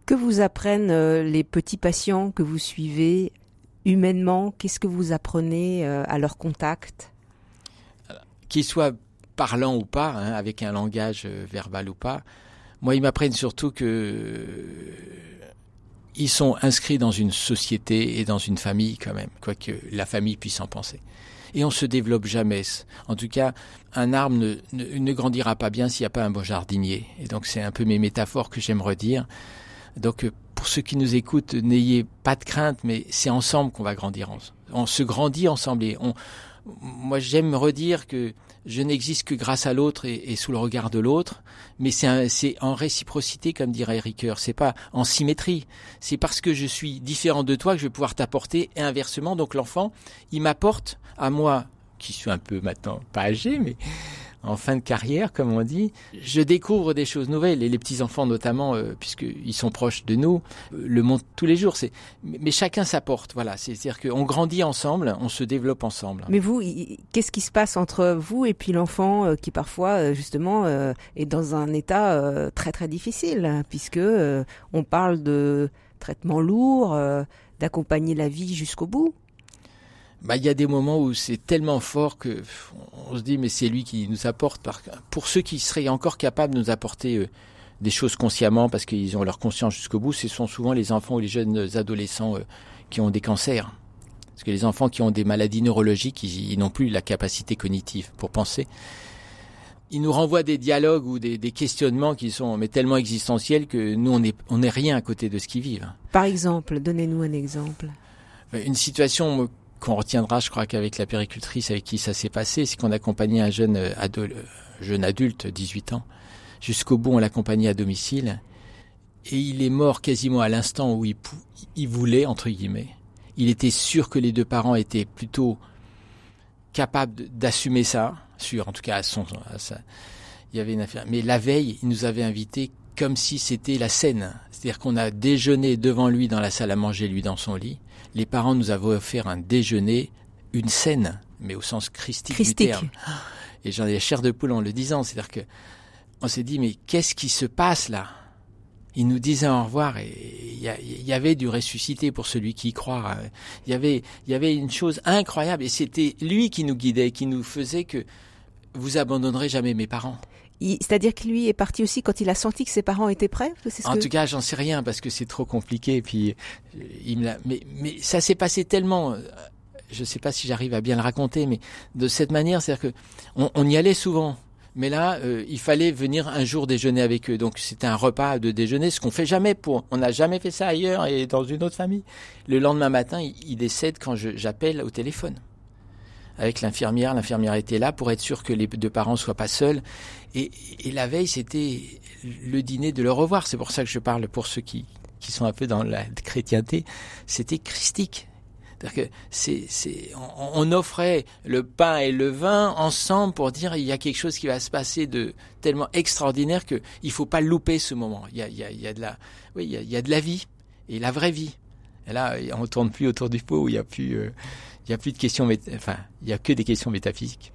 que vous apprennent euh, les petits patients que vous suivez humainement? Qu'est-ce que vous apprenez euh, à leur contact? Qu'ils soient parlants ou pas, hein, avec un langage euh, verbal ou pas, moi ils m'apprennent surtout que ils sont inscrits dans une société et dans une famille quand même, quoique la famille puisse en penser. Et on se développe jamais. En tout cas, un arbre ne, ne, grandira pas bien s'il n'y a pas un bon jardinier. Et donc c'est un peu mes métaphores que j'aime redire. Donc pour ceux qui nous écoutent, n'ayez pas de crainte, mais c'est ensemble qu'on va grandir. On se grandit ensemble et on, moi j'aime redire que je n'existe que grâce à l'autre et, sous le regard de l'autre, mais c'est en réciprocité, comme dirait Ricoeur. C'est pas en symétrie. C'est parce que je suis différent de toi que je vais pouvoir t'apporter et inversement. Donc l'enfant, il m'apporte à moi, qui suis un peu maintenant pas âgé, mais en fin de carrière, comme on dit, je découvre des choses nouvelles et les petits enfants notamment, euh, puisqu'ils sont proches de nous, euh, le montrent tous les jours. C'est, mais chacun s'apporte. Voilà, c'est-à-dire qu'on grandit ensemble, on se développe ensemble. Mais vous, qu'est-ce qui se passe entre vous et puis l'enfant euh, qui parfois justement est dans un état très très difficile, puisque on parle de traitements lourds, euh, d'accompagner la vie jusqu'au bout. Bah, il y a des moments où c'est tellement fort que on se dit mais c'est lui qui nous apporte. Pour ceux qui seraient encore capables de nous apporter euh, des choses consciemment parce qu'ils ont leur conscience jusqu'au bout, ce sont souvent les enfants ou les jeunes adolescents qui ont des cancers. Parce que les enfants qui ont des maladies neurologiques, ils, n'ont plus la capacité cognitive pour penser. Ils nous renvoient des dialogues ou des, questionnements qui sont mais tellement existentiels que nous, on n'est on est rien à côté de ce qu'ils vivent. Par exemple, donnez-nous un exemple. Une situation qu'on retiendra, je crois qu'avec la péricultrice avec qui ça s'est passé, c'est qu'on accompagnait un jeune, euh, jeune adulte, 18 ans. Jusqu'au bout, on l'accompagnait à domicile. Et il est mort quasiment à l'instant où il, voulait, entre guillemets il était sûr que les deux parents étaient plutôt capables d'assumer ça, sûr en tout cas à son à. Il y avait une affaire. Mais la veille, il nous avait invités comme si c'était la scène. C'est-à-dire qu'on a déjeuné devant lui dans la salle à manger, lui dans son lit. Les parents nous avaient offert un déjeuner, une scène, mais au sens christique, du terme. Et j'en ai la chair de poule en le disant. C'est-à-dire que on s'est dit, mais qu'est-ce qui se passe là? Il nous disait au revoir et il y, avait du ressuscité pour celui qui y croit. Il y avait, il y avait une chose incroyable et c'était lui qui nous guidait, qui nous faisait que vous abandonnerez jamais mes parents. C'est-à-dire que lui est parti aussi quand il a senti que ses parents étaient prêts En tout cas, j'en sais rien parce que c'est trop compliqué. Puis euh, il me mais, mais ça s'est passé tellement. Euh, je ne sais pas si j'arrive à bien le raconter, mais de cette manière, c'est-à-dire que on y allait souvent mais là, euh, il fallait venir un jour déjeuner avec eux. Donc c'était un repas de déjeuner, ce qu'on fait jamais pour. On n'a jamais fait ça ailleurs et dans une autre famille. Le lendemain matin, il, décède quand j'appelle au téléphone avec l'infirmière. L'infirmière était là pour être sûr que les deux parents soient pas seuls. Et, et la veille, c'était le dîner de le revoir. C'est pour ça que je parle pour ceux qui, qui sont un peu dans la chrétienté. C'était christique que c'est, c'est, on, offrait le pain et le vin ensemble pour dire il y a quelque chose qui va se passer de tellement extraordinaire que il faut pas louper ce moment. Il y a, il y a, il y a de la, oui, il y a, il y a de la vie et la vraie vie. Et là, on tourne plus autour du pot où il y a plus, euh, il y a plus de questions, enfin, il y a que des questions métaphysiques.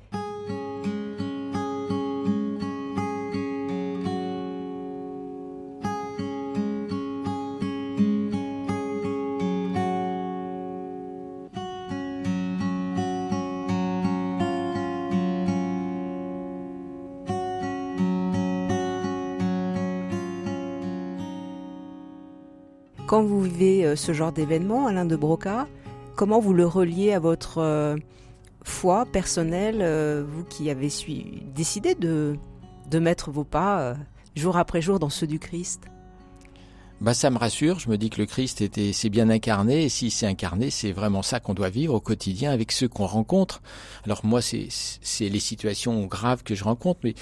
Quand vous vivez euh, ce genre d'événement, Alain de Broca, comment vous le reliez à votre euh, foi personnelle, euh, vous qui avez décidé de, de mettre vos pas jour après jour dans ceux du Christ? Bah ça me rassure, je me dis que le Christ était c'est bien incarné et si c'est incarné, c'est vraiment ça qu'on doit vivre au quotidien avec ceux qu'on rencontre. Alors moi c'est c'est les situations graves que je rencontre mais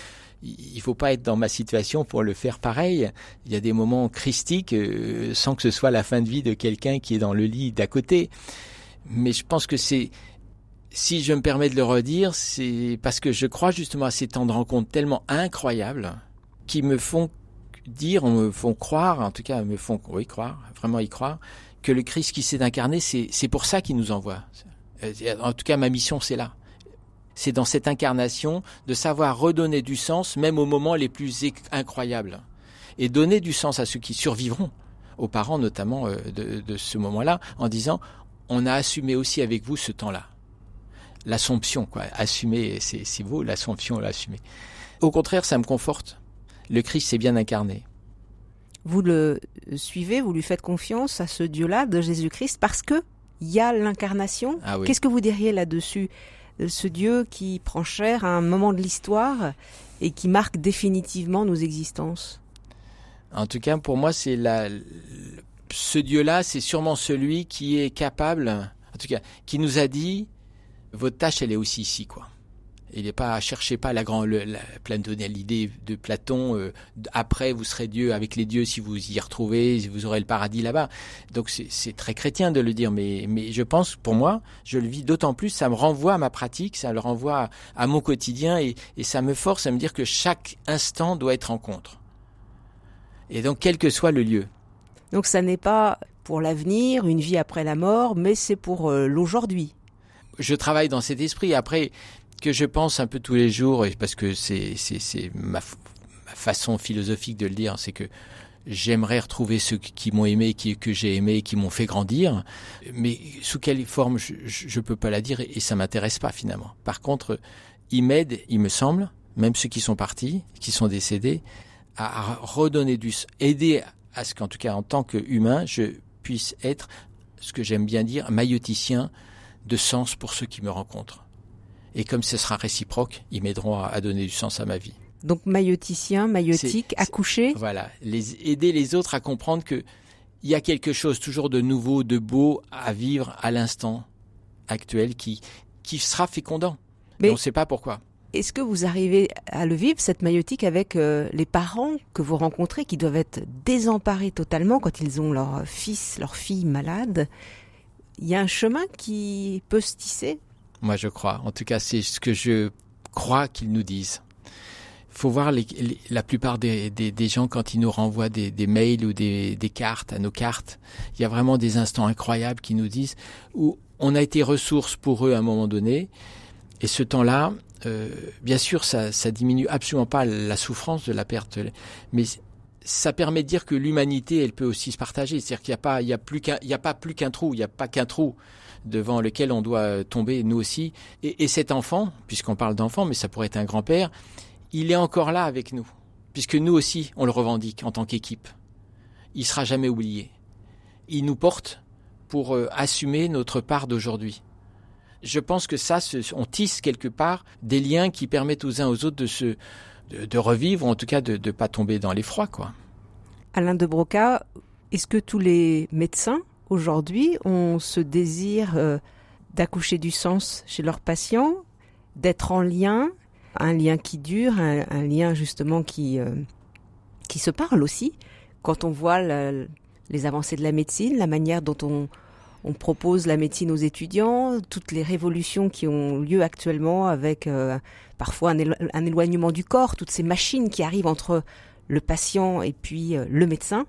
il faut pas être dans ma situation pour le faire pareil. Il y a des moments christiques euh, sans que ce soit la fin de vie de quelqu'un qui est dans le lit d'à côté. Mais je pense que c'est si je me permets de le redire, c'est parce que je crois justement à ces temps de rencontre tellement incroyables qui me font dire, me font croire, en tout cas me font oui croire, vraiment y croire, que le Christ qui s'est incarné, c'est pour ça qu'il nous envoie. Euh, en tout cas, ma mission, c'est là. C'est dans cette incarnation de savoir redonner du sens, même aux moments les plus incroyables, et donner du sens à ceux qui survivront, aux parents notamment euh, de, de ce moment-là, en disant on a assumé aussi avec vous ce temps-là. L'assomption, quoi. Assumer, c'est beau, l'assomption, l'assumer. Au contraire, ça me conforte le Christ s'est bien incarné. Vous le suivez, vous lui faites confiance à ce Dieu-là de Jésus-Christ parce que il y a l'incarnation. Ah Qu'est-ce que vous diriez là-dessus? Ce Dieu qui prend chair à un moment de l'histoire et qui marque définitivement nos existences? En tout cas, pour moi, c'est la, ce Dieu-là, c'est sûrement celui qui est capable, en tout cas, qui nous a dit, votre tâche, elle est aussi ici, quoi. Il n'est pas cherchez pas la grande la, l'idée de Platon. Euh, après, vous serez Dieu avec les dieux si vous y retrouvez, vous aurez le paradis là-bas. Donc c'est très chrétien de le dire, mais mais je pense pour moi, je le vis d'autant plus. Ça me renvoie à ma pratique, ça le renvoie à, mon quotidien et, et ça me force à me dire que chaque instant doit être rencontre. Et donc quel que soit le lieu. Donc ça n'est pas pour l'avenir, une vie après la mort, mais c'est pour euh, l'aujourd'hui. Je travaille dans cet esprit. Après, que je pense un peu tous les jours, parce que c'est c'est ma, ma, façon philosophique de le dire, c'est que j'aimerais retrouver ceux qui m'ont aimé, qui, que j'ai aimé, qui m'ont fait grandir. Mais sous quelle forme, je ne peux pas la dire et, ça m'intéresse pas finalement. Par contre, ils m'aident, il me semble, même ceux qui sont partis, qui sont décédés, à redonner du, aider à ce qu'en tout cas en tant qu'humain, je puisse être ce que j'aime bien dire, mailloticien de sens pour ceux qui me rencontrent. Et comme ce sera réciproque, ils m'aideront à, donner du sens à ma vie. Donc mailloticien, maillotique, accoucher. Voilà, les, aider les autres à comprendre que il y a quelque chose toujours de nouveau, de beau à vivre à l'instant actuel qui, qui sera fécondant. Mais on ne sait pas pourquoi. Est-ce que vous arrivez à le vivre, cette maillotique, avec euh, les parents que vous rencontrez qui doivent être désemparés totalement quand ils ont leur fils, leur fille malade? Il y a un chemin qui peut se tisser? Moi, je crois. En tout cas, c'est ce que je crois qu'ils nous disent. Il faut voir la plupart des, gens quand ils nous renvoient des, mails ou des, des, cartes à nos cartes. Il y a vraiment des instants incroyables qui nous disent où on a été ressource pour eux à un moment donné. Et ce temps-là, euh, bien sûr, ça, ça diminue absolument pas la souffrance de la perte, mais ça permet de dire que l'humanité, elle peut aussi se partager. C'est-à-dire qu'il n'y a pas, il a plus qu'un, trou, il n'y a pas qu'un trou devant lequel on doit tomber, nous aussi. Et, et cet enfant, puisqu'on parle d'enfant, mais ça pourrait être un grand-père, il est encore là avec nous, puisque nous aussi, on le revendique en tant qu'équipe. Il sera jamais oublié. Il nous porte pour euh, assumer notre part d'aujourd'hui je pense que ça, on tisse quelque part des liens qui permettent aux uns aux autres de se de, revivre, ou en tout cas de ne pas tomber dans l'effroi, quoi. Alain de Broca, est-ce que tous les médecins aujourd'hui ont ce désir euh, d'accoucher du sens chez leurs patients, d'être en lien, un lien qui dure, un, lien justement qui euh, qui se parle aussi, quand on voit les avancées de la médecine, la manière dont on on propose la médecine aux étudiants, toutes les révolutions qui ont lieu actuellement avec euh, parfois un, éloignement du corps, toutes ces machines qui arrivent entre le patient et puis euh, le médecin.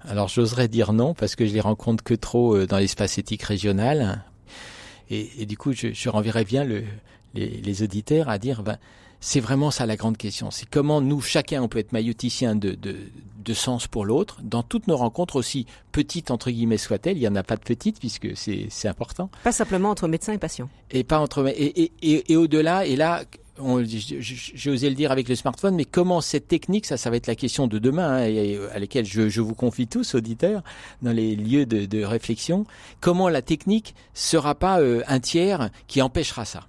Alors j'oserais dire non parce que je les rencontre que trop euh, dans l'espace éthique régional et, du coup je, renverrais bien le, les, auditeurs à dire ben c'est vraiment ça la grande question. C'est comment nous, chacun, on peut être mailloticien de, de, de sens pour l'autre, dans toutes nos rencontres, aussi petites, entre guillemets, soient-elles. Il n'y en a pas de petites, puisque c'est important. Pas simplement entre médecin et patient. Et pas entre... Et, et, et, au-delà, et là, j'ai osé le dire avec le smartphone, mais comment cette technique, ça, ça va être la question de demain, hein, et à laquelle je, je, vous confie tous, auditeurs, dans les lieux de, de réflexion, comment la technique sera pas euh, un tiers qui empêchera ça?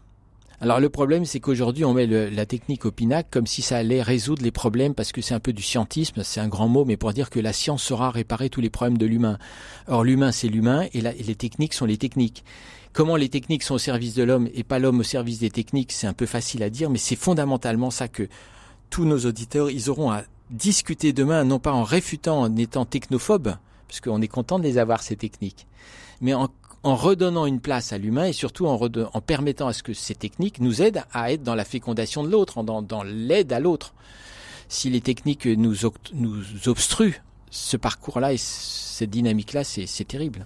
Alors le problème, c'est qu'aujourd'hui, on met la technique au pinacle comme si ça allait résoudre les problèmes, parce que c'est un peu du scientisme, c'est un grand mot, mais pour dire que la science saura réparer tous les problèmes de l'humain. Or, l'humain, c'est l'humain, et, les techniques sont les techniques. Comment les techniques sont au service de l'homme et pas l'homme au service des techniques, c'est un peu facile à dire, mais c'est fondamentalement ça que tous nos auditeurs, ils auront à discuter demain, non pas en réfutant, en étant technophobes, parce qu'on est content de les avoir, ces techniques, mais en en redonnant une place à l'humain et surtout en, permettant à ce que ces techniques nous aident à être dans la fécondation de l'autre, dans, l'aide à l'autre. Si les techniques nous obstruent ce parcours-là et cette dynamique-là, c'est terrible.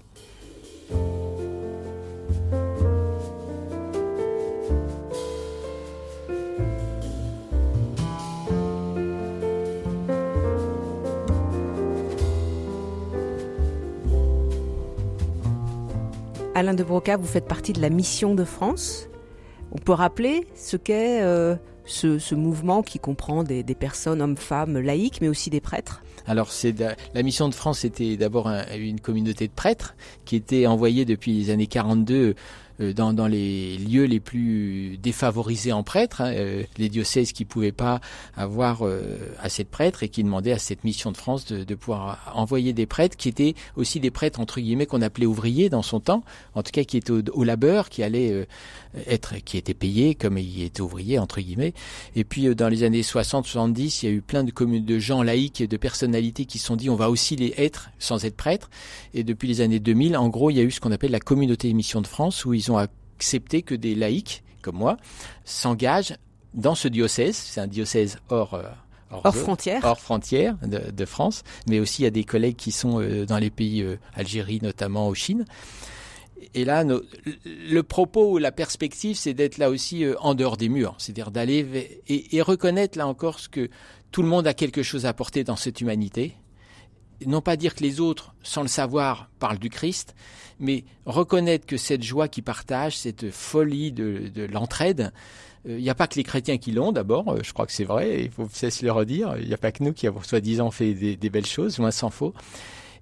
Alain de Broca, vous faites partie de la mission de France. On peut rappeler ce qu'est euh, ce, mouvement qui comprend des, personnes, hommes, femmes, laïcs, mais aussi des prêtres alors, c'est la mission de France était d'abord une communauté de prêtres qui était envoyée depuis les années 42 euh, dans, dans, les lieux les plus défavorisés en prêtres, hein, euh, les diocèses qui pouvaient pas avoir euh, assez de prêtres et qui demandaient à cette mission de France de, de, pouvoir envoyer des prêtres qui étaient aussi des prêtres entre guillemets qu'on appelait ouvriers dans son temps, en tout cas qui étaient au, labeur, qui allaient être, qui étaient payés comme ils étaient ouvriers entre guillemets. Et puis dans les années 60-70, il y a eu plein de communes de gens laïcs et de personnalités qui se sont dit on va aussi les être sans être prêtres. Et depuis les années 2000, en gros, il y a eu ce qu'on appelle la communauté des missions de France où ils ont accepté que des laïcs, comme moi, s'engagent dans ce diocèse. C'est un diocèse hors... Euh, hors, frontières. Hors frontières de, France, mais aussi il y a des collègues qui sont euh, dans les pays, euh, Algérie notamment, au Chine. Et là, le propos ou la perspective, c'est d'être là aussi en dehors des murs, c'est-à-dire d'aller et, et, reconnaître là encore ce que tout le monde a quelque chose à apporter dans cette humanité, non pas dire que les autres, sans le savoir, parlent du Christ, mais reconnaître que cette joie qu'ils partagent, cette folie de, l'entraide, il n'y a pas que les chrétiens qui l'ont d'abord, je crois que c'est vrai, il faut cesser le redire, il n'y a pas que nous qui avons soi-disant fait des, des, belles choses, loin s'en faut.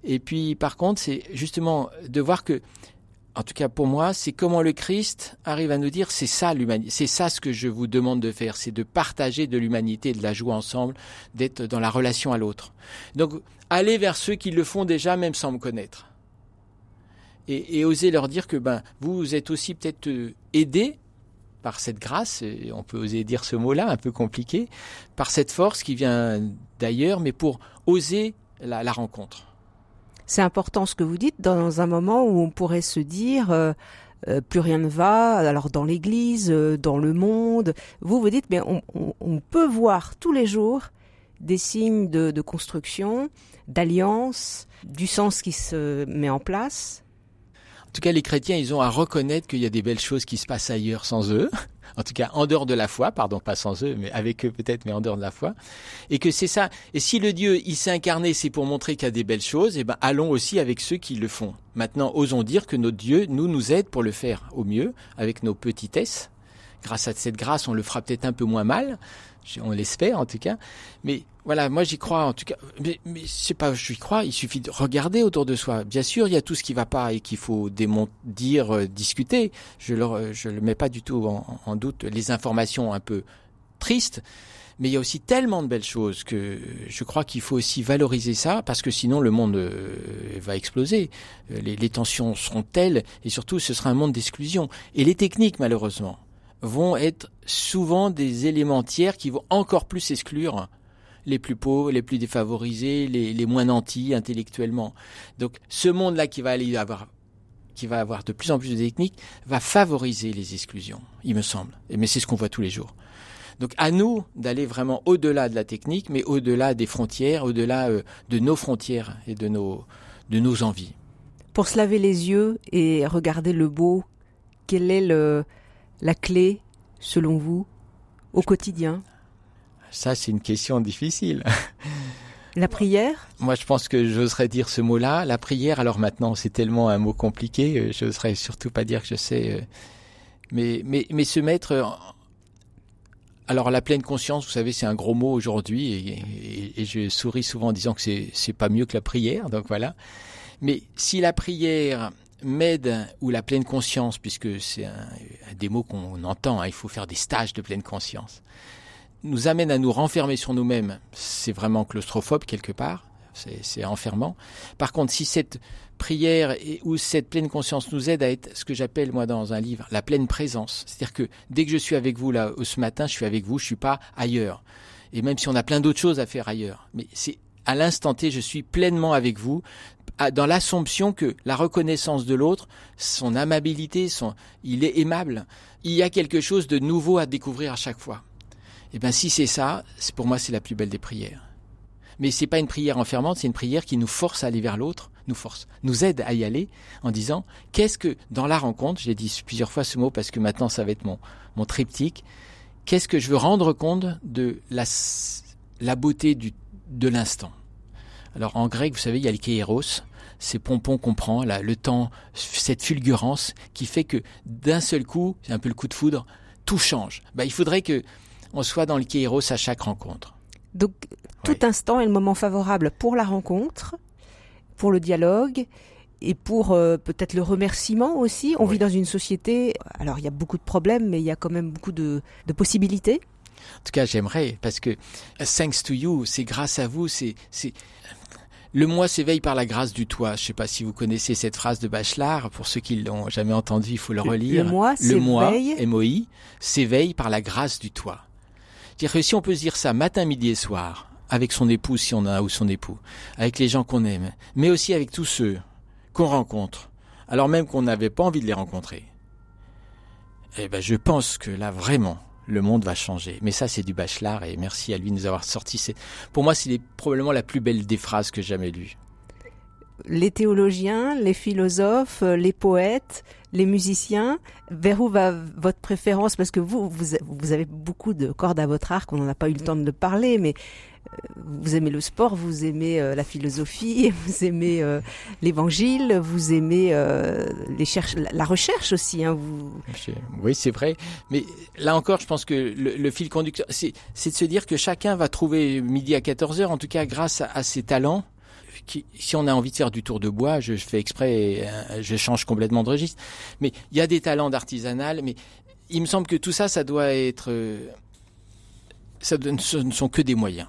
Et puis par contre, c'est justement de voir que en tout cas pour moi, c'est comment le Christ arrive à nous dire c'est ça l'humanité, c'est ça ce que je vous demande de faire, c'est de partager de l'humanité, de la joie ensemble, d'être dans la relation à l'autre. Donc aller vers ceux qui le font déjà même sans me connaître. Et, oser leur dire que ben vous êtes aussi peut-être euh, aidés par cette grâce, et on peut oser dire ce mot-là, un peu compliqué, par cette force qui vient d'ailleurs, mais pour oser la rencontre c'est important ce que vous dites dans un moment où on pourrait se dire euh, euh, plus rien ne va, alors dans l'Église, euh, dans le monde. Vous vous dites mais on, peut voir tous les jours des signes de, de construction, d'alliance, du sens qui se met en place. En tout cas, les chrétiens, ils ont à reconnaître qu'il y a des belles choses qui se passent ailleurs sans eux en tout cas en dehors de la foi, pardon, pas sans eux, mais avec eux peut-être, mais en dehors de la foi, et que c'est ça. Et si le Dieu, il s'est incarné, c'est pour montrer qu'il y a des belles choses, et eh ben allons aussi avec ceux qui le font. Maintenant, osons dire que notre Dieu nous nous aide pour le faire au mieux, avec nos petitesses. Grâce à cette grâce, on le fera peut-être un peu moins mal, on l'espère en tout cas. Mais voilà, moi j'y crois en tout cas. Mais, sais pas, j'y crois. Il suffit de regarder autour de soi. Bien sûr, il y a tout ce qui va pas et qu'il faut dire, euh, discuter. Je le, je le mets pas du tout en, doute. Les informations un peu tristes. Mais il y a aussi tellement de belles choses que je crois qu'il faut aussi valoriser ça parce que sinon le monde euh, va exploser. Euh, les tensions seront telles et surtout ce sera un monde d'exclusion. Et les techniques malheureusement vont être souvent des éléments tiers qui vont encore plus exclure les plus pauvres, les plus défavorisés, les, moins nantis intellectuellement. Donc ce monde-là qui va aller avoir qui va avoir de plus en plus de techniques, va favoriser les exclusions, il me semble. Mais c'est ce qu'on voit tous les jours. Donc à nous d'aller vraiment au-delà de la technique, mais au-delà des frontières, au-delà euh, de nos frontières et de nos, de nos envies. Pour se laver les yeux et regarder le beau, quelle est le, la clé, selon vous, au quotidien Ça, c'est une question difficile. La prière Moi, je pense que j'oserais dire ce mot-là. La prière, alors maintenant, c'est tellement un mot compliqué, euh, je n'oserais surtout pas dire que je sais. Euh, mais, mais, mais se mettre. Alors, la pleine conscience, vous savez, c'est un gros mot aujourd'hui, et, et, je souris souvent en disant que c'est pas mieux que la prière, donc voilà. Mais si la prière m'aide, ou la pleine conscience, puisque c'est un, des mots qu'on entend, hein, il faut faire des stages de pleine conscience, nous amène à nous renfermer sur nous-mêmes, c'est vraiment claustrophobe quelque part, c'est enfermant. Par contre, si cette prière ou cette pleine conscience nous aide à être ce que j'appelle moi dans un livre la pleine présence, c'est-à-dire que dès que je suis avec vous là ce matin, je suis avec vous, je suis pas ailleurs. Et même si on a plein d'autres choses à faire ailleurs, mais c'est à l'instant T, je suis pleinement avec vous, dans l'assomption que la reconnaissance de l'autre, son amabilité, son, il est aimable. Il y a quelque chose de nouveau à découvrir à chaque fois. Et eh bien, si c'est ça, pour moi, c'est la plus belle des prières. Mais c'est pas une prière enfermante, c'est une prière qui nous force à aller vers l'autre, nous force, nous aide à y aller en disant qu'est-ce que dans la rencontre, j'ai dit plusieurs fois ce mot parce que maintenant ça va être mon, mon triptyque, qu'est-ce que je veux rendre compte de la, la beauté du, de l'instant? Alors en grec, vous savez, il y a le kéros, ces pompons qu'on prend, là, le temps, cette fulgurance qui fait que d'un seul coup, c'est un peu le coup de foudre, tout change. Bah, il faudrait que on soit dans le kéros à chaque rencontre. Donc tout instant est le moment favorable pour la rencontre, pour le dialogue et pour euh, peut-être le remerciement aussi. On vit dans une société, alors il y a beaucoup de problèmes, mais il y a quand même beaucoup de possibilités. En tout cas, j'aimerais parce que thanks to you, c'est grâce à vous, c'est c'est le moi s'éveille par la grâce du toi. Je ne sais pas si vous connaissez cette phrase de Bachelard. Pour ceux qui l'ont jamais entendue, il faut le relire. Le moi, le moi MOI, s'éveille par la grâce du toi. Dire que si on peut se dire ça matin, midi et soir, avec son époux si on a ou son époux, avec les gens qu'on aime, mais aussi avec tous ceux qu'on rencontre, alors même qu'on n'avait pas envie de les rencontrer. Eh ben, je pense que là, vraiment, le monde va changer. Mais ça, c'est du Bachelard et merci à lui de nous avoir sorti. Pour moi, c'est probablement la plus belle des phrases que j'ai jamais lues. Les théologiens, les philosophes, les poètes, les musiciens, vers où va votre préférence? Parce que vous, vous, avez beaucoup de cordes à votre arc, on n'en a pas eu le temps de le parler, mais euh, vous aimez le sport, vous aimez euh, la philosophie, vous aimez euh, l'évangile, vous aimez les la recherche aussi. Hein. Oui, c'est vrai. Mais là encore, je pense que le, fil conducteur, c'est de se dire que chacun va trouver midi à 14h, en tout cas grâce à ses talents, si on a envie de faire du tour de bois, je, fais exprès, euh, je change complètement de registre. Mais il y a des talents d'artisanal, mais il me semble que tout ça, ça doit être, euh, ça ne sont que des moyens.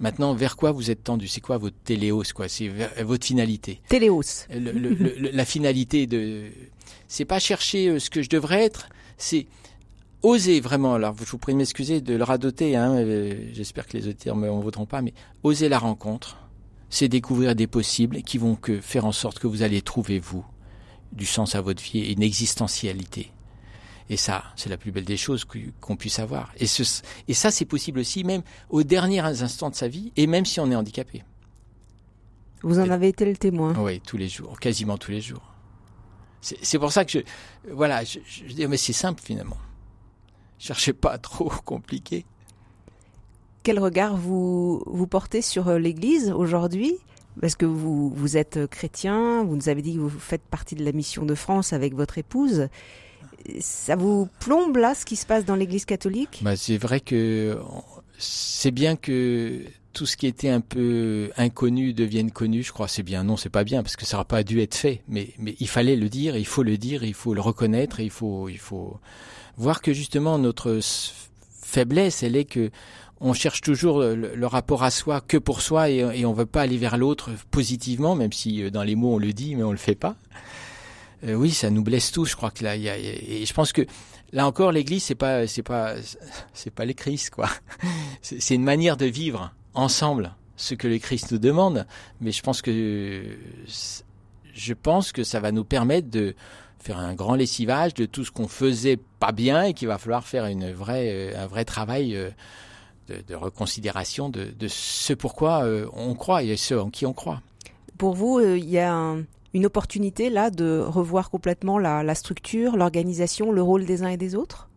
Maintenant, vers quoi vous êtes tendu? C'est quoi votre téléos quoi? C'est votre finalité? Téléos. la finalité de, c'est pas chercher euh, ce que je devrais être, c'est oser vraiment. Alors, je vous prie de m'excuser de le radoter. Hein, J'espère que les auditeurs ne m'en voudront pas, mais oser la rencontre c'est découvrir des possibles qui vont que faire en sorte que vous allez trouver, vous, du sens à votre vie et une existentialité. Et ça, c'est la plus belle des choses qu'on puisse avoir. Et, ce, et ça, c'est possible aussi même aux derniers instants de sa vie, et même si on est handicapé. Vous en avez été le témoin. Oui, tous les jours, quasiment tous les jours. C'est pour ça que je, voilà, je, je dis, mais c'est simple finalement. Cherchez pas trop compliqué quel regard vous, vous portez sur euh, l'Église aujourd'hui? Parce que vous, vous êtes euh, chrétien, vous nous avez dit que vous faites partie de la mission de France avec votre épouse. Ça vous plombe là ce qui se passe dans l'Église catholique? Bah, C'est vrai que c'est bien que tout ce qui était un peu inconnu devienne connu, je crois. C'est bien. Non, c'est pas bien parce que ça n'aurait pas dû être fait. Mais, il fallait le dire, il faut le dire, il faut le reconnaître, il faut, il faut voir que justement notre faiblesse, elle est que on cherche toujours le, rapport à soi que pour soi et, on ne veut pas aller vers l'autre positivement, même si euh, dans les mots on le dit, mais on le fait pas. Euh, oui, ça nous blesse tous. Je crois que là, y a, et je pense que là encore, l'Église, c'est pas, c'est pas, c'est pas les Christ, quoi. C'est une manière de vivre ensemble ce que le Christ nous demande. Mais je pense que, je pense que ça va nous permettre de faire un grand lessivage de tout ce qu'on faisait pas bien et qu'il va falloir faire une vraie, euh, un vrai travail de, reconsidération de, ce pourquoi euh, on croit et ce en qui on croit. Pour vous, euh, il y a une opportunité là de revoir complètement la, structure, l'organisation, le rôle des uns et des autres?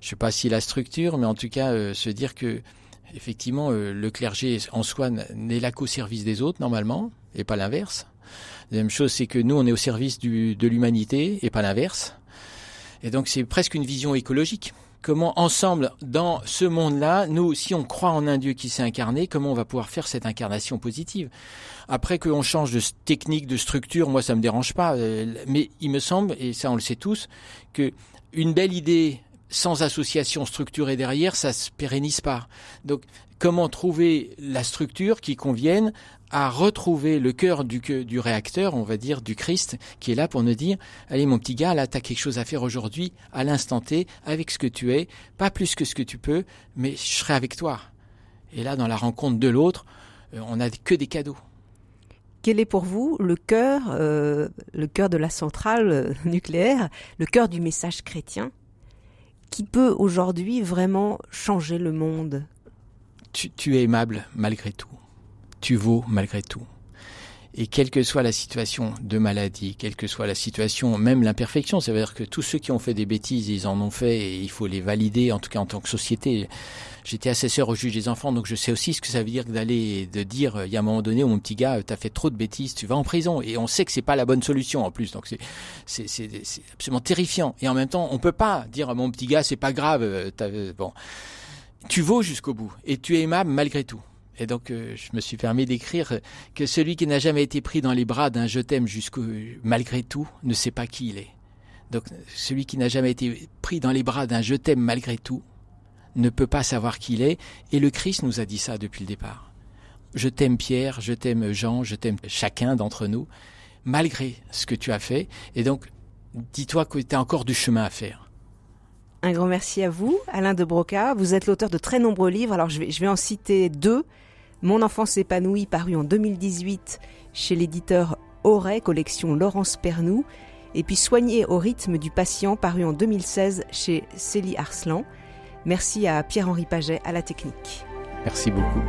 Je ne sais pas si la structure, mais en tout cas euh, se dire que effectivement le clergé en soi n'est là qu'au service des autres normalement et pas l'inverse. La même chose, c'est que nous on est au service de l'humanité et pas l'inverse. Et donc c'est presque une vision écologique comment ensemble, dans ce monde-là, nous, si on croit en un Dieu qui s'est incarné, comment on va pouvoir faire cette incarnation positive? Après qu'on change de technique, de structure, moi ça me dérange pas, euh, mais il me semble, et ça on le sait tous, que une belle idée sans association structurée derrière, ça se pérennise pas. Donc, comment trouver la structure qui convienne à retrouver le cœur du, du réacteur, on va dire, du Christ, qui est là pour nous dire, allez mon petit gars, là, t'as quelque chose à faire aujourd'hui, à l'instant T, avec ce que tu es, pas plus que ce que tu peux, mais je serai avec toi. Et là, dans la rencontre de l'autre, euh, on n'a que des cadeaux. Quel est pour vous le cœur, euh, le cœur de la centrale euh, nucléaire, le cœur du message chrétien, qui peut aujourd'hui vraiment changer le monde? Tu es aimable malgré tout tu vaux malgré tout. Et quelle que soit la situation de maladie, quelle que soit la situation, même l'imperfection, ça veut dire que tous ceux qui ont fait des bêtises, ils en ont fait et il faut les valider, en tout cas en tant que société. J'étais assesseur au juge des enfants, donc je sais aussi ce que ça veut dire d'aller, de dire, il y a un moment donné, mon petit gars, t'as fait trop de bêtises, tu vas en prison. Et on sait que c'est pas la bonne solution en plus, donc c'est, c'est, c'est, absolument terrifiant. Et en même temps, on peut pas dire mon petit gars, c'est pas grave, euh, bon. Tu vaux jusqu'au bout et tu es aimable malgré tout. Et donc, euh, je me suis permis d'écrire que celui qui n'a jamais été pris dans les bras d'un je t'aime jusqu'au malgré tout ne sait pas qui il est. Donc, celui qui n'a jamais été pris dans les bras d'un je t'aime malgré tout ne peut pas savoir qui il est. Et le Christ nous a dit ça depuis le départ. Je t'aime Pierre, je t'aime Jean, je t'aime chacun d'entre nous, malgré ce que tu as fait. Et donc, dis-toi que tu as encore du chemin à faire. Un grand merci à vous, Alain de Broca. Vous êtes l'auteur de très nombreux livres. Alors, je vais, je vais en citer deux. Mon enfance épanouie, paru en 2018 chez l'éditeur Auray, collection Laurence Pernou, et puis Soigné au rythme du patient, paru en 2016 chez Célie Arslan. Merci à Pierre-Henri Paget à la technique. Merci beaucoup.